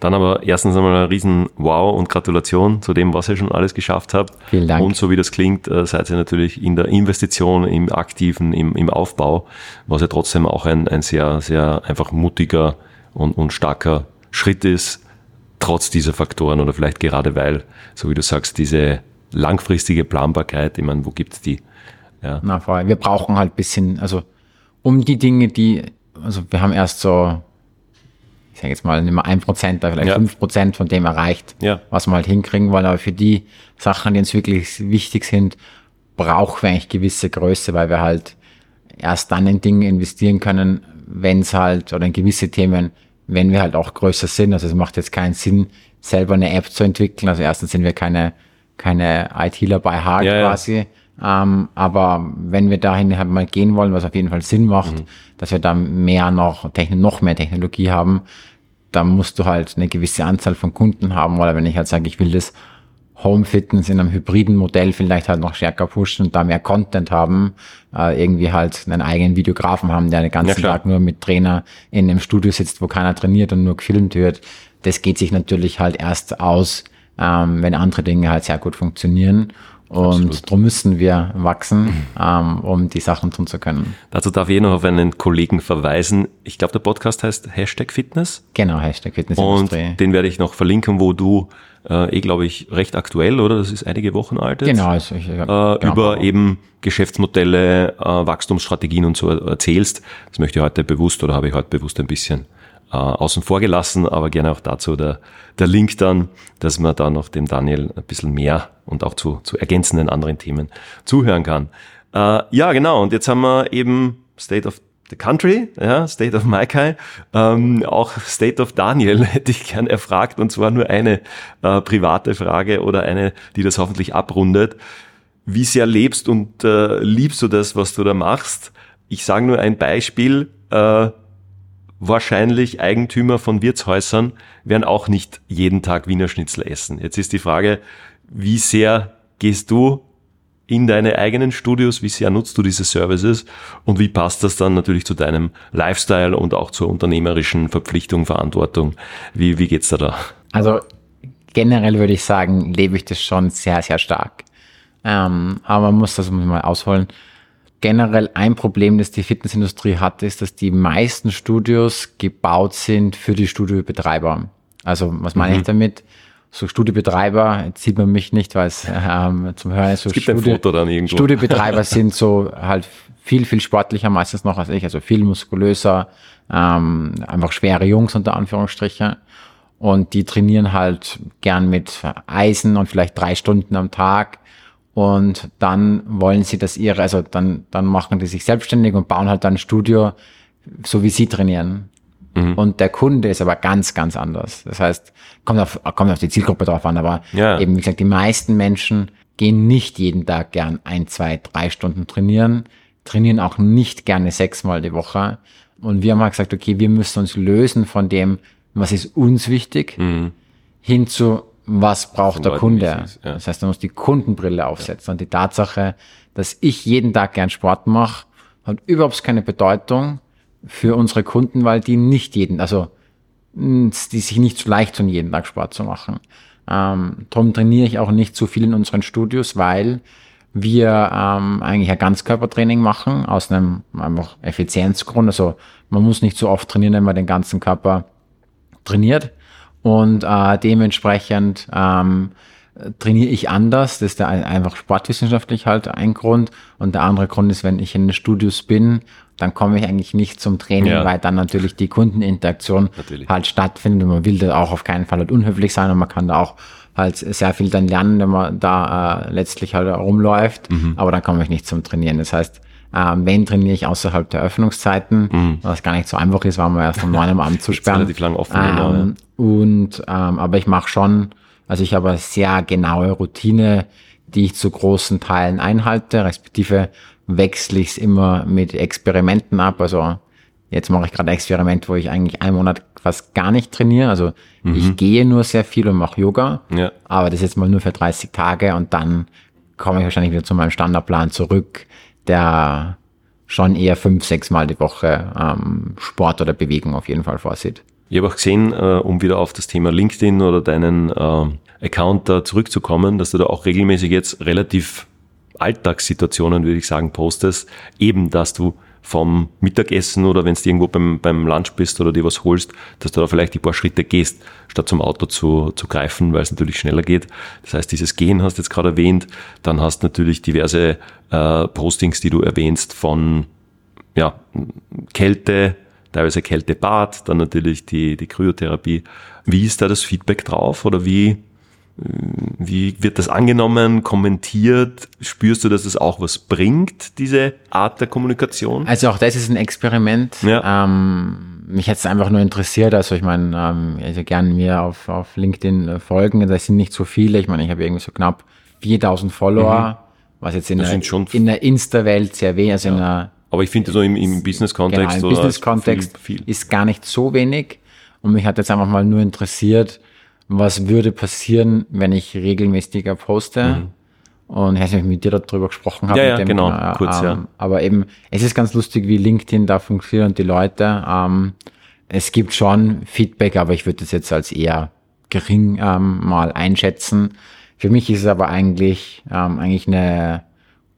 Dann aber erstens einmal ein riesen Wow und Gratulation zu dem, was ihr schon alles geschafft habt. Vielen Dank. Und so wie das klingt, äh, seid ihr natürlich in der Investition, im Aktiven, im, im Aufbau, was ja trotzdem auch ein, ein sehr, sehr einfach mutiger und, und starker Schritt ist, trotz dieser Faktoren oder vielleicht gerade weil, so wie du sagst, diese langfristige Planbarkeit, ich meine, wo gibt's die? Ja. Na, voll. Wir brauchen halt bisschen, also um die Dinge, die, also wir haben erst so sage jetzt mal, nicht mehr ein Prozent, da vielleicht fünf ja. Prozent von dem erreicht, ja. was wir halt hinkriegen wollen. Aber für die Sachen, die uns wirklich wichtig sind, brauchen wir eigentlich gewisse Größe, weil wir halt erst dann in Dinge investieren können, wenn es halt, oder in gewisse Themen, wenn wir halt auch größer sind. Also es macht jetzt keinen Sinn, selber eine App zu entwickeln. Also erstens sind wir keine, keine ITler bei Hard ja, quasi. Ähm, aber wenn wir dahin halt mal gehen wollen, was auf jeden Fall Sinn macht, mhm. dass wir da mehr noch, noch mehr Technologie haben, da musst du halt eine gewisse Anzahl von Kunden haben. Oder wenn ich halt sage, ich will das Home Fitness in einem hybriden Modell vielleicht halt noch stärker pushen und da mehr Content haben, äh, irgendwie halt einen eigenen Videografen haben, der den ganzen ja, Tag nur mit Trainer in einem Studio sitzt, wo keiner trainiert und nur gefilmt wird. Das geht sich natürlich halt erst aus, ähm, wenn andere Dinge halt sehr gut funktionieren. Und darum müssen wir wachsen, ähm, um die Sachen tun zu können. Dazu darf ich eh noch auf einen Kollegen verweisen. Ich glaube, der Podcast heißt Hashtag Fitness. Genau, Hashtag Fitness. Und den werde ich noch verlinken, wo du äh, eh, glaube ich, recht aktuell, oder? Das ist einige Wochen alt jetzt. Genau. Also ich, ja, äh, genau. Über eben Geschäftsmodelle, äh, Wachstumsstrategien und so erzählst. Das möchte ich heute bewusst oder habe ich heute bewusst ein bisschen äh, außen vor gelassen, aber gerne auch dazu der, der Link dann, dass man da noch dem Daniel ein bisschen mehr und auch zu, zu ergänzenden anderen Themen zuhören kann. Äh, ja, genau. Und jetzt haben wir eben State of the Country, ja, State of Maikai, ähm, auch State of Daniel hätte ich gern erfragt und zwar nur eine äh, private Frage oder eine, die das hoffentlich abrundet. Wie sehr lebst und äh, liebst du das, was du da machst? Ich sage nur ein Beispiel. Äh, wahrscheinlich Eigentümer von Wirtshäusern werden auch nicht jeden Tag Wiener Schnitzel essen. Jetzt ist die Frage, wie sehr gehst du in deine eigenen Studios, wie sehr nutzt du diese Services und wie passt das dann natürlich zu deinem Lifestyle und auch zur unternehmerischen Verpflichtung, Verantwortung? Wie, wie geht's da da? Also generell würde ich sagen, lebe ich das schon sehr, sehr stark. Ähm, aber man muss das mal ausholen generell ein Problem, das die Fitnessindustrie hat, ist, dass die meisten Studios gebaut sind für die Studiobetreiber. Also was meine mhm. ich damit? So Studiobetreiber, jetzt sieht man mich nicht, weil es ähm, zum Hören ist so es gibt Studi ein Foto dann irgendwo. Studiobetreiber sind so halt viel, viel sportlicher meistens noch als ich, also viel muskulöser, ähm, einfach schwere Jungs unter Anführungsstriche. Und die trainieren halt gern mit Eisen und vielleicht drei Stunden am Tag und dann wollen sie, dass ihre, also dann, dann machen die sich selbstständig und bauen halt dann ein Studio, so wie sie trainieren. Mhm. Und der Kunde ist aber ganz, ganz anders. Das heißt, kommt auf, kommt auf die Zielgruppe drauf an, aber ja. eben, wie gesagt, die meisten Menschen gehen nicht jeden Tag gern ein, zwei, drei Stunden trainieren, trainieren auch nicht gerne sechsmal die Woche. Und wir haben halt gesagt, okay, wir müssen uns lösen von dem, was ist uns wichtig, mhm. hin zu, was braucht der Kunde. Ja. Das heißt, man muss die Kundenbrille aufsetzen. Ja. Und die Tatsache, dass ich jeden Tag gern Sport mache, hat überhaupt keine Bedeutung für unsere Kunden, weil die nicht jeden, also die sich nicht so leicht tun, jeden Tag Sport zu machen. Ähm, darum trainiere ich auch nicht so viel in unseren Studios, weil wir ähm, eigentlich ein Ganzkörpertraining machen, aus einem einfach Effizienzgrund. Also man muss nicht so oft trainieren, wenn man den ganzen Körper trainiert. Und äh, dementsprechend ähm, trainiere ich anders. Das ist der, einfach sportwissenschaftlich halt ein Grund. Und der andere Grund ist, wenn ich in den Studios bin, dann komme ich eigentlich nicht zum Training, Ja. weil dann natürlich die Kundeninteraktion Natürlich. halt stattfindet und man will da auch auf keinen Fall halt unhöflich sein und man kann da auch halt sehr viel dann lernen, wenn man da äh, letztlich halt rumläuft, Mhm. aber dann komme ich nicht zum Trainieren. Das heißt, ähm, wenn trainiere ich außerhalb der Öffnungszeiten, was gar nicht so einfach ist, weil man erst um neun am Abend zu sperren. Mhm. relativ lang offen, genau, ähm, Und ähm, aber ich mache schon, also ich habe eine sehr genaue Routine, die ich zu großen Teilen einhalte, respektive wechsle ich es immer mit Experimenten ab. Also jetzt mache ich gerade ein Experiment, wo ich eigentlich einen Monat fast gar nicht trainiere. Also ich gehe nur sehr viel und mache Yoga, Ja. aber das jetzt mal nur für 30 Tage und dann komme ich wahrscheinlich wieder zu meinem Standardplan zurück, der schon eher fünf, sechs Mal die Woche ähm, Sport oder Bewegung auf jeden Fall vorsieht. Ich habe auch gesehen, äh, um wieder auf das Thema LinkedIn oder deinen ähm, Account da zurückzukommen, dass du da auch regelmäßig jetzt relativ Alltagssituationen, würde ich sagen, postest. Eben, dass du vom Mittagessen oder wenn du irgendwo beim, beim Lunch bist oder dir was holst, dass du da vielleicht die paar Schritte gehst, statt zum Auto zu, zu greifen, weil es natürlich schneller geht. Das heißt, dieses Gehen hast du jetzt gerade erwähnt. Dann hast du natürlich diverse äh, Postings, die du erwähnst von ja, Kälte, teilweise Kältebad, dann natürlich die, die Kryotherapie. Wie ist da das Feedback drauf oder wie, wie wird das angenommen, kommentiert? Spürst du, dass es auch was bringt, diese Art der Kommunikation? Also auch das ist ein Experiment. Ja. Ähm, mich hätte es einfach nur interessiert. Also ich meine, ähm, also gern mir auf, auf LinkedIn äh, folgen. Das sind nicht so viele. Ich meine, ich habe irgendwie so knapp 4000 Follower, was jetzt in Das der, in der Insta-Welt sehr wenig, also in der Aber ich finde so im, im Business-Kontext Genau, im Business-Kontext ist gar nicht so wenig. Und mich hat jetzt einfach mal nur interessiert, was würde passieren, wenn ich regelmäßiger poste. Und ich weiß nicht, ob ich mit dir darüber gesprochen habe. Mhm. Ja, ja, dem, genau, äh, kurz, ähm, ja. Aber eben, es ist ganz lustig, wie LinkedIn da funktioniert und die Leute. Ähm, es gibt schon Feedback, aber ich würde das jetzt als eher gering ähm, mal einschätzen. Für mich ist es aber eigentlich, ähm, eigentlich eine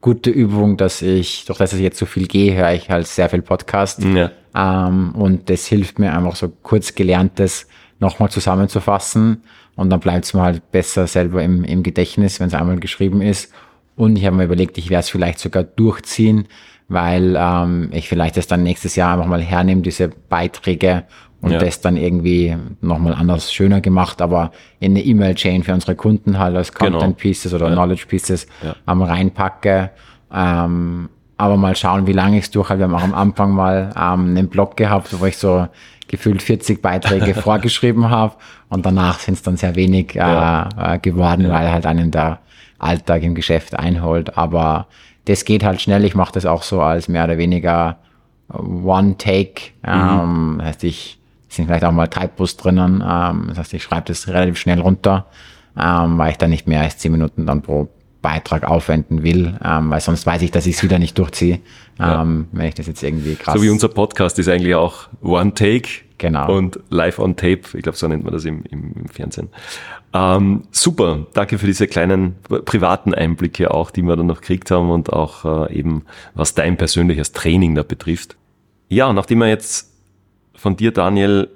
gute Übung, dass ich, durch das dass ich jetzt so viel gehe, höre ich halt sehr viel Podcast. Ja. Ähm, und das hilft mir einfach so kurz gelerntes nochmal zusammenzufassen. Und dann bleibt es mir halt besser selber im, im Gedächtnis, wenn es einmal geschrieben ist. Und ich habe mir überlegt, ich werde es vielleicht sogar durchziehen, weil ähm, ich vielleicht das dann nächstes Jahr einfach mal hernehme, diese Beiträge und Ja. das dann irgendwie nochmal anders schöner gemacht, aber in eine E-Mail-Chain für unsere Kunden halt als Genau. Content Pieces oder Ja. Knowledge Pieces Ja. ähm, reinpacke. Ähm, aber mal schauen, wie lange ich es durchhalte. Wir haben auch am Anfang mal ähm, einen Blog gehabt, wo ich so gefühlt 40 Beiträge vorgeschrieben habe und danach sind es dann sehr wenig äh, Ja. äh, geworden, weil halt einen der Alltag im Geschäft einholt. Aber das geht halt schnell. Ich mache das auch so als mehr oder weniger One-Take. Ähm, das heißt, ich sind vielleicht auch mal Typos drinnen. Ähm, das heißt, ich schreibe das relativ schnell runter, ähm, weil ich dann nicht mehr als 10 Minuten dann pro Beitrag aufwenden will, ähm, weil sonst weiß ich, dass ich es wieder nicht durchziehe, ähm, wenn ich das jetzt irgendwie krass. So wie unser Podcast ist eigentlich auch One Take Genau. und Live on Tape. Ich glaube, so nennt man das im, im, im Fernsehen. Ähm, super, danke für diese kleinen privaten Einblicke auch, die wir dann noch gekriegt haben und auch äh, eben, was dein persönliches Training da betrifft. Ja, nachdem wir jetzt von dir, Daniel,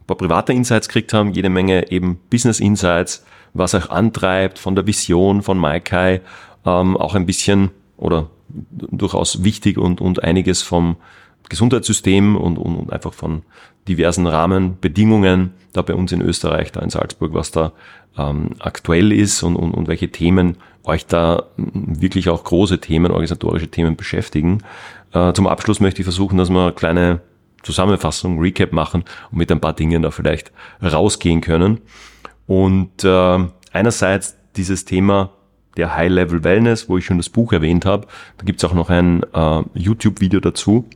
ein paar private Insights gekriegt haben, jede Menge eben Business Insights, was euch antreibt von der Vision von Maikai, ähm, auch ein bisschen oder durchaus wichtig und, und einiges vom Gesundheitssystem und, und, und einfach von diversen Rahmenbedingungen da bei uns in Österreich, da in Salzburg, was da ähm, aktuell ist und, und, und welche Themen euch da wirklich auch große Themen, organisatorische Themen beschäftigen. Äh, zum Abschluss möchte ich versuchen, dass wir eine kleine Zusammenfassung, Recap machen und mit ein paar Dingen da vielleicht rausgehen können. Und äh, einerseits dieses Thema der High-Level Wellness, wo ich schon das Buch erwähnt habe. Da gibt's auch noch ein äh, YouTube-Video dazu.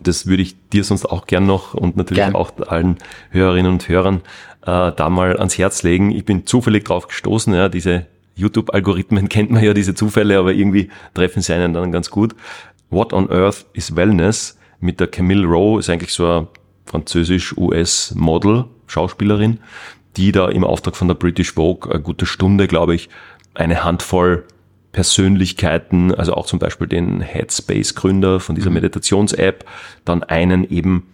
Das würde ich dir sonst auch gern noch und natürlich Gern. auch allen Hörerinnen und Hörern äh, da mal ans Herz legen. Ich bin zufällig drauf gestoßen, ja, diese YouTube-Algorithmen kennt man ja, diese Zufälle, aber irgendwie treffen sie einen dann ganz gut. What on Earth is Wellness mit der Camille Rowe, ist eigentlich so eine französisch-US-Model, Schauspielerin, die da im Auftrag von der British Vogue eine gute Stunde, glaube ich, eine Handvoll Persönlichkeiten, also auch zum Beispiel den Headspace-Gründer von dieser Meditations-App, dann einen eben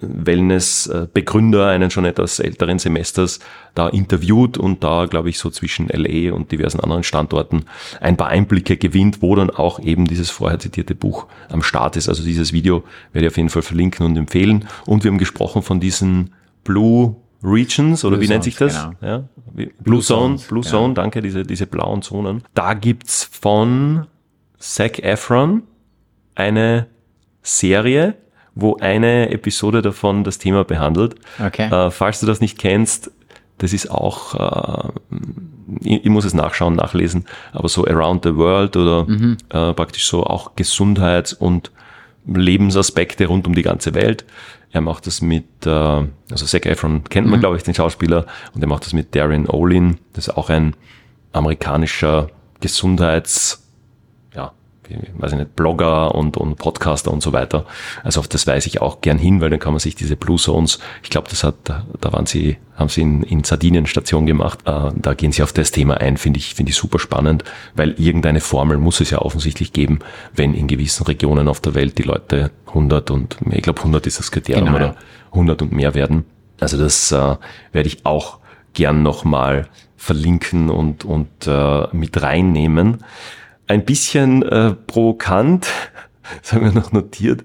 Wellness-Begründer, einen schon etwas älteren Semesters, da interviewt und da, glaube ich, so zwischen LA und diversen anderen Standorten ein paar Einblicke gewinnt, wo dann auch eben dieses vorher zitierte Buch am Start ist. Also dieses Video werde ich auf jeden Fall verlinken und empfehlen. Und wir haben gesprochen von diesen Blue Regions oder Blue wie nennt sich das? Genau. Ja, Blue, Blue Zone, Zones, Blue Zone, danke, diese, diese blauen Zonen. Da gibt's von Zac Efron eine Serie, wo eine Episode davon das Thema behandelt. Okay. Äh, falls du das nicht kennst, das ist auch, äh, ich, ich, muss es nachschauen, nachlesen, aber so Around the World oder mhm. äh, praktisch so auch Gesundheits- und Lebensaspekte rund um die ganze Welt. Er macht das mit, äh, also Zac Efron kennt man, mhm. glaube ich, den Schauspieler, und er macht das mit Darren Olin, das ist auch ein amerikanischer Gesundheits- weiß ich nicht, Blogger und, und Podcaster und so weiter. Also auf das weise ich auch gern hin, weil dann kann man sich diese Blue Zones, ich glaube, das hat, da waren sie, haben sie in, in Sardinien Station gemacht, äh, da gehen sie auf das Thema ein, finde ich, finde ich super spannend, weil irgendeine Formel muss es ja offensichtlich geben, wenn in gewissen Regionen auf der Welt die Leute 100 und, ich glaube 100 ist das Kriterium genau, oder 100 und mehr werden. Also das äh, werde ich auch gern nochmal verlinken und, und äh, mit reinnehmen ein bisschen äh, provokant, das haben wir noch notiert,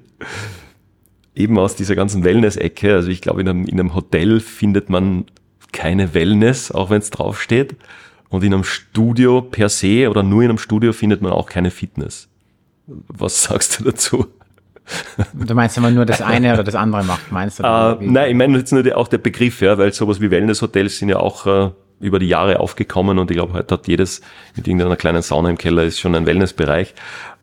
eben aus dieser ganzen Wellness-Ecke. Also ich glaube, in einem, in einem Hotel findet man keine Wellness, auch wenn es draufsteht. Und in einem Studio per se oder nur in einem Studio findet man auch keine Fitness. Was sagst du dazu? Du meinst immer nur das eine oder das andere macht, meinst du? Uh, nein, ich meine jetzt nur die, auch der Begriff, ja, weil sowas wie Wellness-Hotels sind ja auch äh, über die Jahre aufgekommen und ich glaube, heute hat jedes mit irgendeiner kleinen Sauna im Keller ist schon ein Wellnessbereich.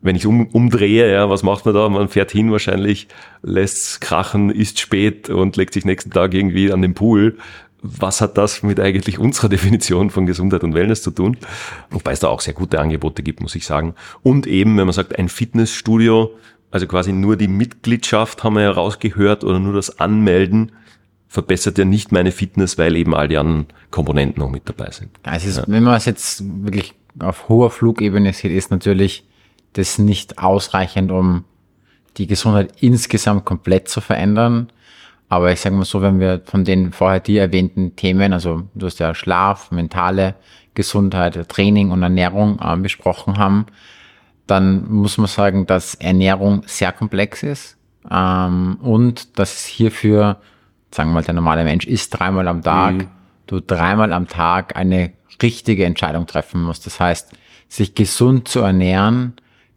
Wenn ich um, umdrehe, ja, was macht man da? Man fährt hin wahrscheinlich, lässt krachen, ist spät und legt sich nächsten Tag irgendwie an den Pool. Was hat das mit eigentlich unserer Definition von Gesundheit und Wellness zu tun? Wobei es da auch sehr gute Angebote gibt, muss ich sagen. Und eben, wenn man sagt, ein Fitnessstudio, also quasi nur die Mitgliedschaft haben wir ja rausgehört oder nur das Anmelden, verbessert ja nicht meine Fitness, weil eben all die anderen Komponenten noch mit dabei sind. Also ist, ja. wenn man es jetzt wirklich auf hoher Flugebene sieht, ist natürlich das nicht ausreichend, um die Gesundheit insgesamt komplett zu verändern. Aber ich sage mal so, wenn wir von den vorher die erwähnten Themen, also du hast ja Schlaf, mentale Gesundheit, Training und Ernährung äh, besprochen haben, dann muss man sagen, dass Ernährung sehr komplex ist ähm, und dass es hierfür sagen wir mal, der normale Mensch isst dreimal am Tag, mhm. du dreimal am Tag eine richtige Entscheidung treffen musst. Das heißt, sich gesund zu ernähren,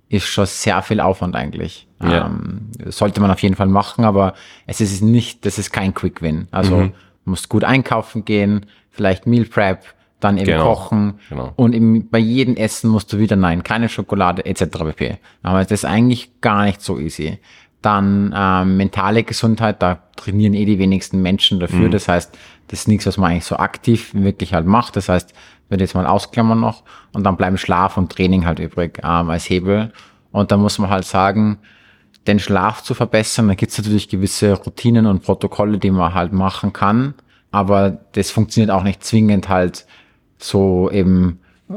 ist schon sehr viel Aufwand eigentlich. Ja. Ähm, sollte man auf jeden Fall machen, aber es ist nicht, das ist kein Quick Win. Also mhm. musst gut einkaufen gehen, vielleicht Meal Prep, dann eben genau. kochen genau. und eben bei jedem Essen musst du wieder nein, keine Schokolade etc. pp. Aber das ist eigentlich gar nicht so easy. Dann ähm, mentale Gesundheit, da trainieren eh die wenigsten Menschen dafür. Mhm. Das heißt, das ist nichts, was man eigentlich so aktiv wirklich halt macht. Das heißt, würde jetzt mal ausklammern noch und dann bleiben Schlaf und Training halt übrig ähm, als Hebel. Und da muss man halt sagen, den Schlaf zu verbessern, da gibt es natürlich gewisse Routinen und Protokolle, die man halt machen kann. Aber das funktioniert auch nicht zwingend halt so eben, äh,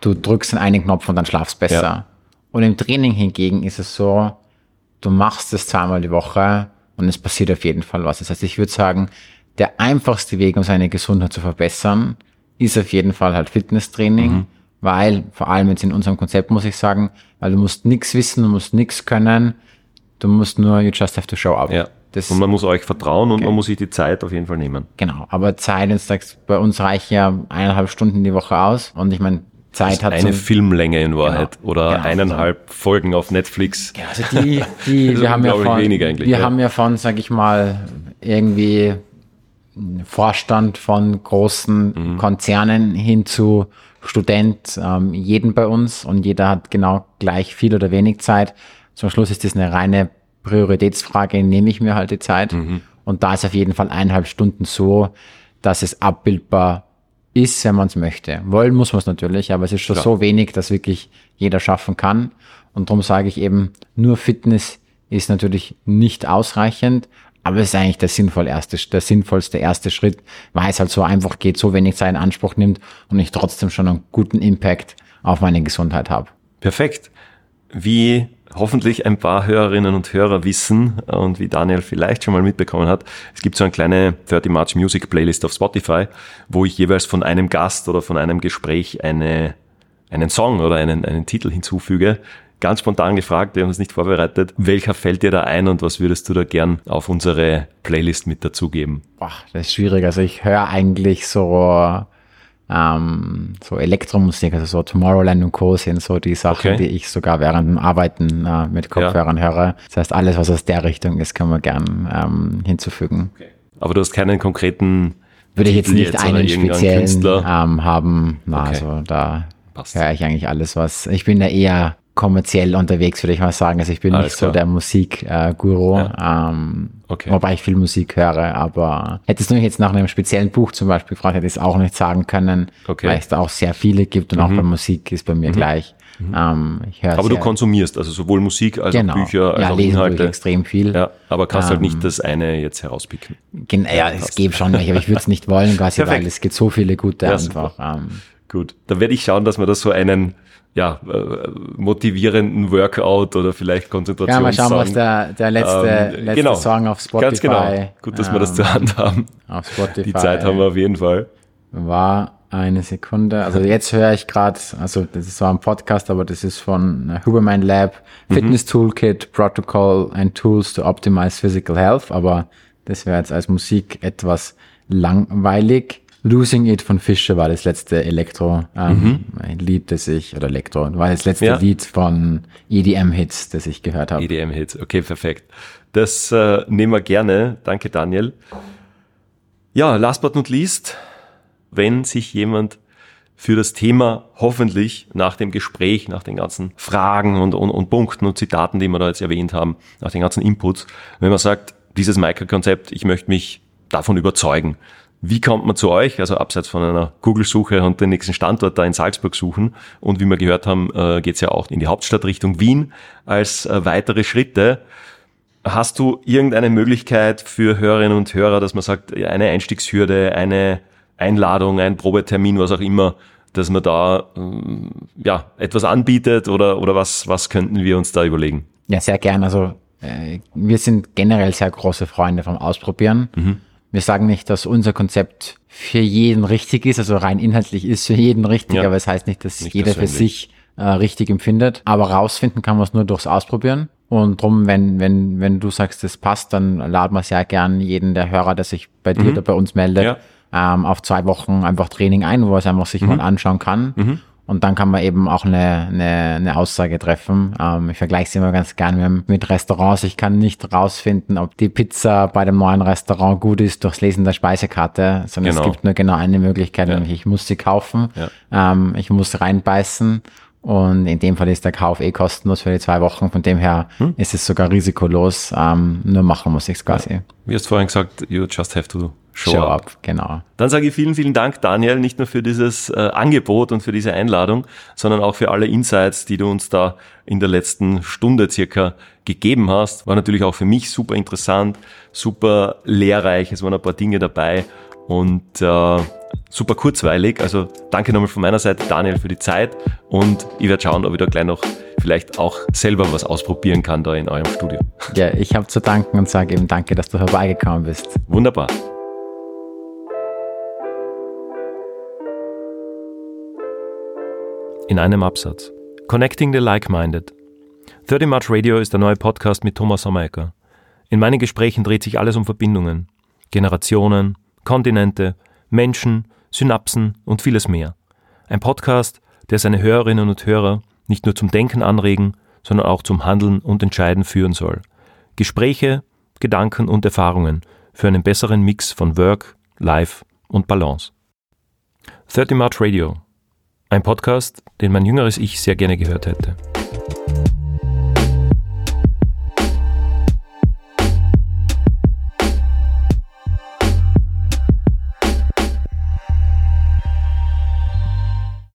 du drückst den einen Knopf und dann schlafst besser. Ja. Und im Training hingegen ist es so, du machst es zweimal die Woche und es passiert auf jeden Fall was. Das heißt, ich würde sagen, der einfachste Weg, um seine Gesundheit zu verbessern, ist auf jeden Fall halt Fitnesstraining, mhm. weil vor allem jetzt in unserem Konzept muss ich sagen, weil du musst nichts wissen, du musst nichts können, du musst nur, you just have to show up. Ja. Das, und man muss euch vertrauen und okay. man muss sich die Zeit auf jeden Fall nehmen. Genau, aber Zeit, jetzt sagst, bei uns reichen ja eineinhalb Stunden die Woche aus und ich meine, Zeit hat. Eine Filmlänge in Wahrheit genau, oder genau, eineinhalb so. Folgen auf Netflix. Genau, also die, die wir haben ja von, wir ja. haben ja von, sag ich mal, irgendwie Vorstand von großen mhm. Konzernen hin zu Student, ähm, jeden bei uns und jeder hat genau gleich viel oder wenig Zeit. Zum Schluss ist das eine reine Prioritätsfrage, nehme ich mir halt die Zeit. Mhm. Und da ist auf jeden Fall eineinhalb Stunden so, dass es abbildbar ist, wenn man es möchte. Wollen muss man es natürlich, aber es ist schon Klar. so wenig, dass wirklich jeder schaffen kann. Und darum sage ich eben, nur Fitness ist natürlich nicht ausreichend, aber es ist eigentlich der, sinnvoll erste, der sinnvollste erste Schritt, weil es halt so einfach geht, so wenig Zeit in Anspruch nimmt und ich trotzdem schon einen guten Impact auf meine Gesundheit habe. Perfekt. wie hoffentlich ein paar Hörerinnen und Hörer wissen und wie Daniel vielleicht schon mal mitbekommen hat, es gibt so eine kleine 30 March Music Playlist auf Spotify, wo ich jeweils von einem Gast oder von einem Gespräch eine, einen Song oder einen, einen Titel hinzufüge. Ganz spontan gefragt, wir haben uns nicht vorbereitet. Welcher fällt dir da ein und was würdest du da gern auf unsere Playlist mit dazugeben? Boah, das ist schwierig. Also ich höre eigentlich so ähm, so Elektromusik, also so Tomorrowland und Co. sind so die Sachen, okay. die ich sogar während dem Arbeiten äh, mit Kopfhörern ja. höre. Das heißt, alles, was aus der Richtung ist, kann man gern ähm, hinzufügen. Okay. Aber du hast keinen konkreten würde ich jetzt nicht jetzt einen speziellen ähm, haben. Na, okay. also da höre ich eigentlich alles, was. Ich bin da eher kommerziell unterwegs, würde ich mal sagen. Also ich bin Alles nicht klar. so der Musikguru, ja. ähm, okay. wobei ich viel Musik höre, aber hättest du mich jetzt nach einem speziellen Buch zum Beispiel gefragt, hätte ich es auch nicht sagen können, okay. weil es da auch sehr viele gibt und mhm. auch bei Musik ist bei mir mhm. gleich. Mhm. Ähm, aber du konsumierst, also sowohl Musik als genau. auch Bücher, als ja, auch lesen Inhalte. extrem viel. Ja, aber kannst ähm, halt nicht ähm, das eine jetzt herauspicken. Gen ja, es gibt schon, aber ich würde es nicht wollen, quasi, weil es gibt so viele gute ja, einfach. Ähm, Gut, dann werde ich schauen, dass wir das so einen ja, äh, motivierenden Workout oder vielleicht Konzentration. Ja, mal schauen, was der, der letzte, ähm, letzte genau, Song auf Spotify. Ganz genau. Gut, dass ähm, wir das zur Hand haben. Auf Spotify. Die Zeit haben wir auf jeden Fall. War eine Sekunde. Also jetzt höre ich gerade, also das ist zwar ein Podcast, aber das ist von Huberman Lab, mhm. Fitness Toolkit, Protocol and Tools to Optimize Physical Health, aber das wäre jetzt als Musik etwas langweilig. Losing It von Fischer war das letzte Elektro ähm, mhm. Lied, das ich, oder Elektro, war das letzte ja. Lied von EDM-Hits, das ich gehört habe. EDM-Hits, okay, perfekt. Das äh, nehmen wir gerne. Danke, Daniel. Ja, last but not least, wenn sich jemand für das Thema hoffentlich nach dem Gespräch, nach den ganzen Fragen und, und, und Punkten und Zitaten, die wir da jetzt erwähnt haben, nach den ganzen Inputs, wenn man sagt, dieses Micro-Konzept, ich möchte mich davon überzeugen, wie kommt man zu euch? Also abseits von einer Google-Suche und den nächsten Standort da in Salzburg suchen. Und wie wir gehört haben, äh, geht es ja auch in die Hauptstadt Richtung Wien als äh, weitere Schritte. Hast du irgendeine Möglichkeit für Hörerinnen und Hörer, dass man sagt, eine Einstiegshürde, eine Einladung, ein Probetermin, was auch immer, dass man da ähm, ja etwas anbietet oder oder was was könnten wir uns da überlegen? Ja, sehr gern. Also äh, wir sind generell sehr große Freunde vom Ausprobieren. Mhm wir sagen nicht, dass unser Konzept für jeden richtig ist, also rein inhaltlich ist für jeden richtig, ja. aber es das heißt nicht, dass nicht jeder für sich äh, richtig empfindet. Aber rausfinden kann man es nur durchs Ausprobieren. Und drum, wenn, wenn, wenn du sagst, das passt, dann laden wir sehr gern jeden der Hörer, der sich bei dir mhm. oder bei uns meldet, ja. ähm, auf zwei Wochen einfach Training ein, wo er es einfach sich mhm. mal anschauen kann. Mhm. Und dann kann man eben auch eine, eine, eine Aussage treffen. Ähm, ich vergleiche es immer ganz gerne mit Restaurants. Ich kann nicht rausfinden, ob die Pizza bei dem neuen Restaurant gut ist durchs Lesen der Speisekarte, sondern genau. es gibt nur genau eine Möglichkeit, ja. nämlich ich muss sie kaufen. Ja. Ähm, ich muss reinbeißen. Und in dem Fall ist der Kauf eh kostenlos für die zwei Wochen. Von dem her hm? ist es sogar risikolos. Ähm, nur machen muss ich es quasi. Ja. Wie hast du vorhin gesagt, you just have to Show, Show up. up. Genau. Dann sage ich vielen, vielen Dank, Daniel, nicht nur für dieses äh, Angebot und für diese Einladung, sondern auch für alle Insights, die du uns da in der letzten Stunde circa gegeben hast. War natürlich auch für mich super interessant, super lehrreich. Es waren ein paar Dinge dabei und äh, super kurzweilig. Also danke nochmal von meiner Seite, Daniel, für die Zeit und ich werde schauen, ob ich da gleich noch vielleicht auch selber was ausprobieren kann da in eurem Studio. Ja, ich habe zu danken und sage eben danke, dass du herbeigekommen bist. Wunderbar. in einem Absatz. Connecting the Like-Minded. 30 March Radio ist der neue Podcast mit Thomas Sommerecker. In meinen Gesprächen dreht sich alles um Verbindungen. Generationen, Kontinente, Menschen, Synapsen und vieles mehr. Ein Podcast, der seine Hörerinnen und Hörer nicht nur zum Denken anregen, sondern auch zum Handeln und Entscheiden führen soll. Gespräche, Gedanken und Erfahrungen für einen besseren Mix von Work, Life und Balance. 30 March Radio ein Podcast, den mein jüngeres Ich sehr gerne gehört hätte.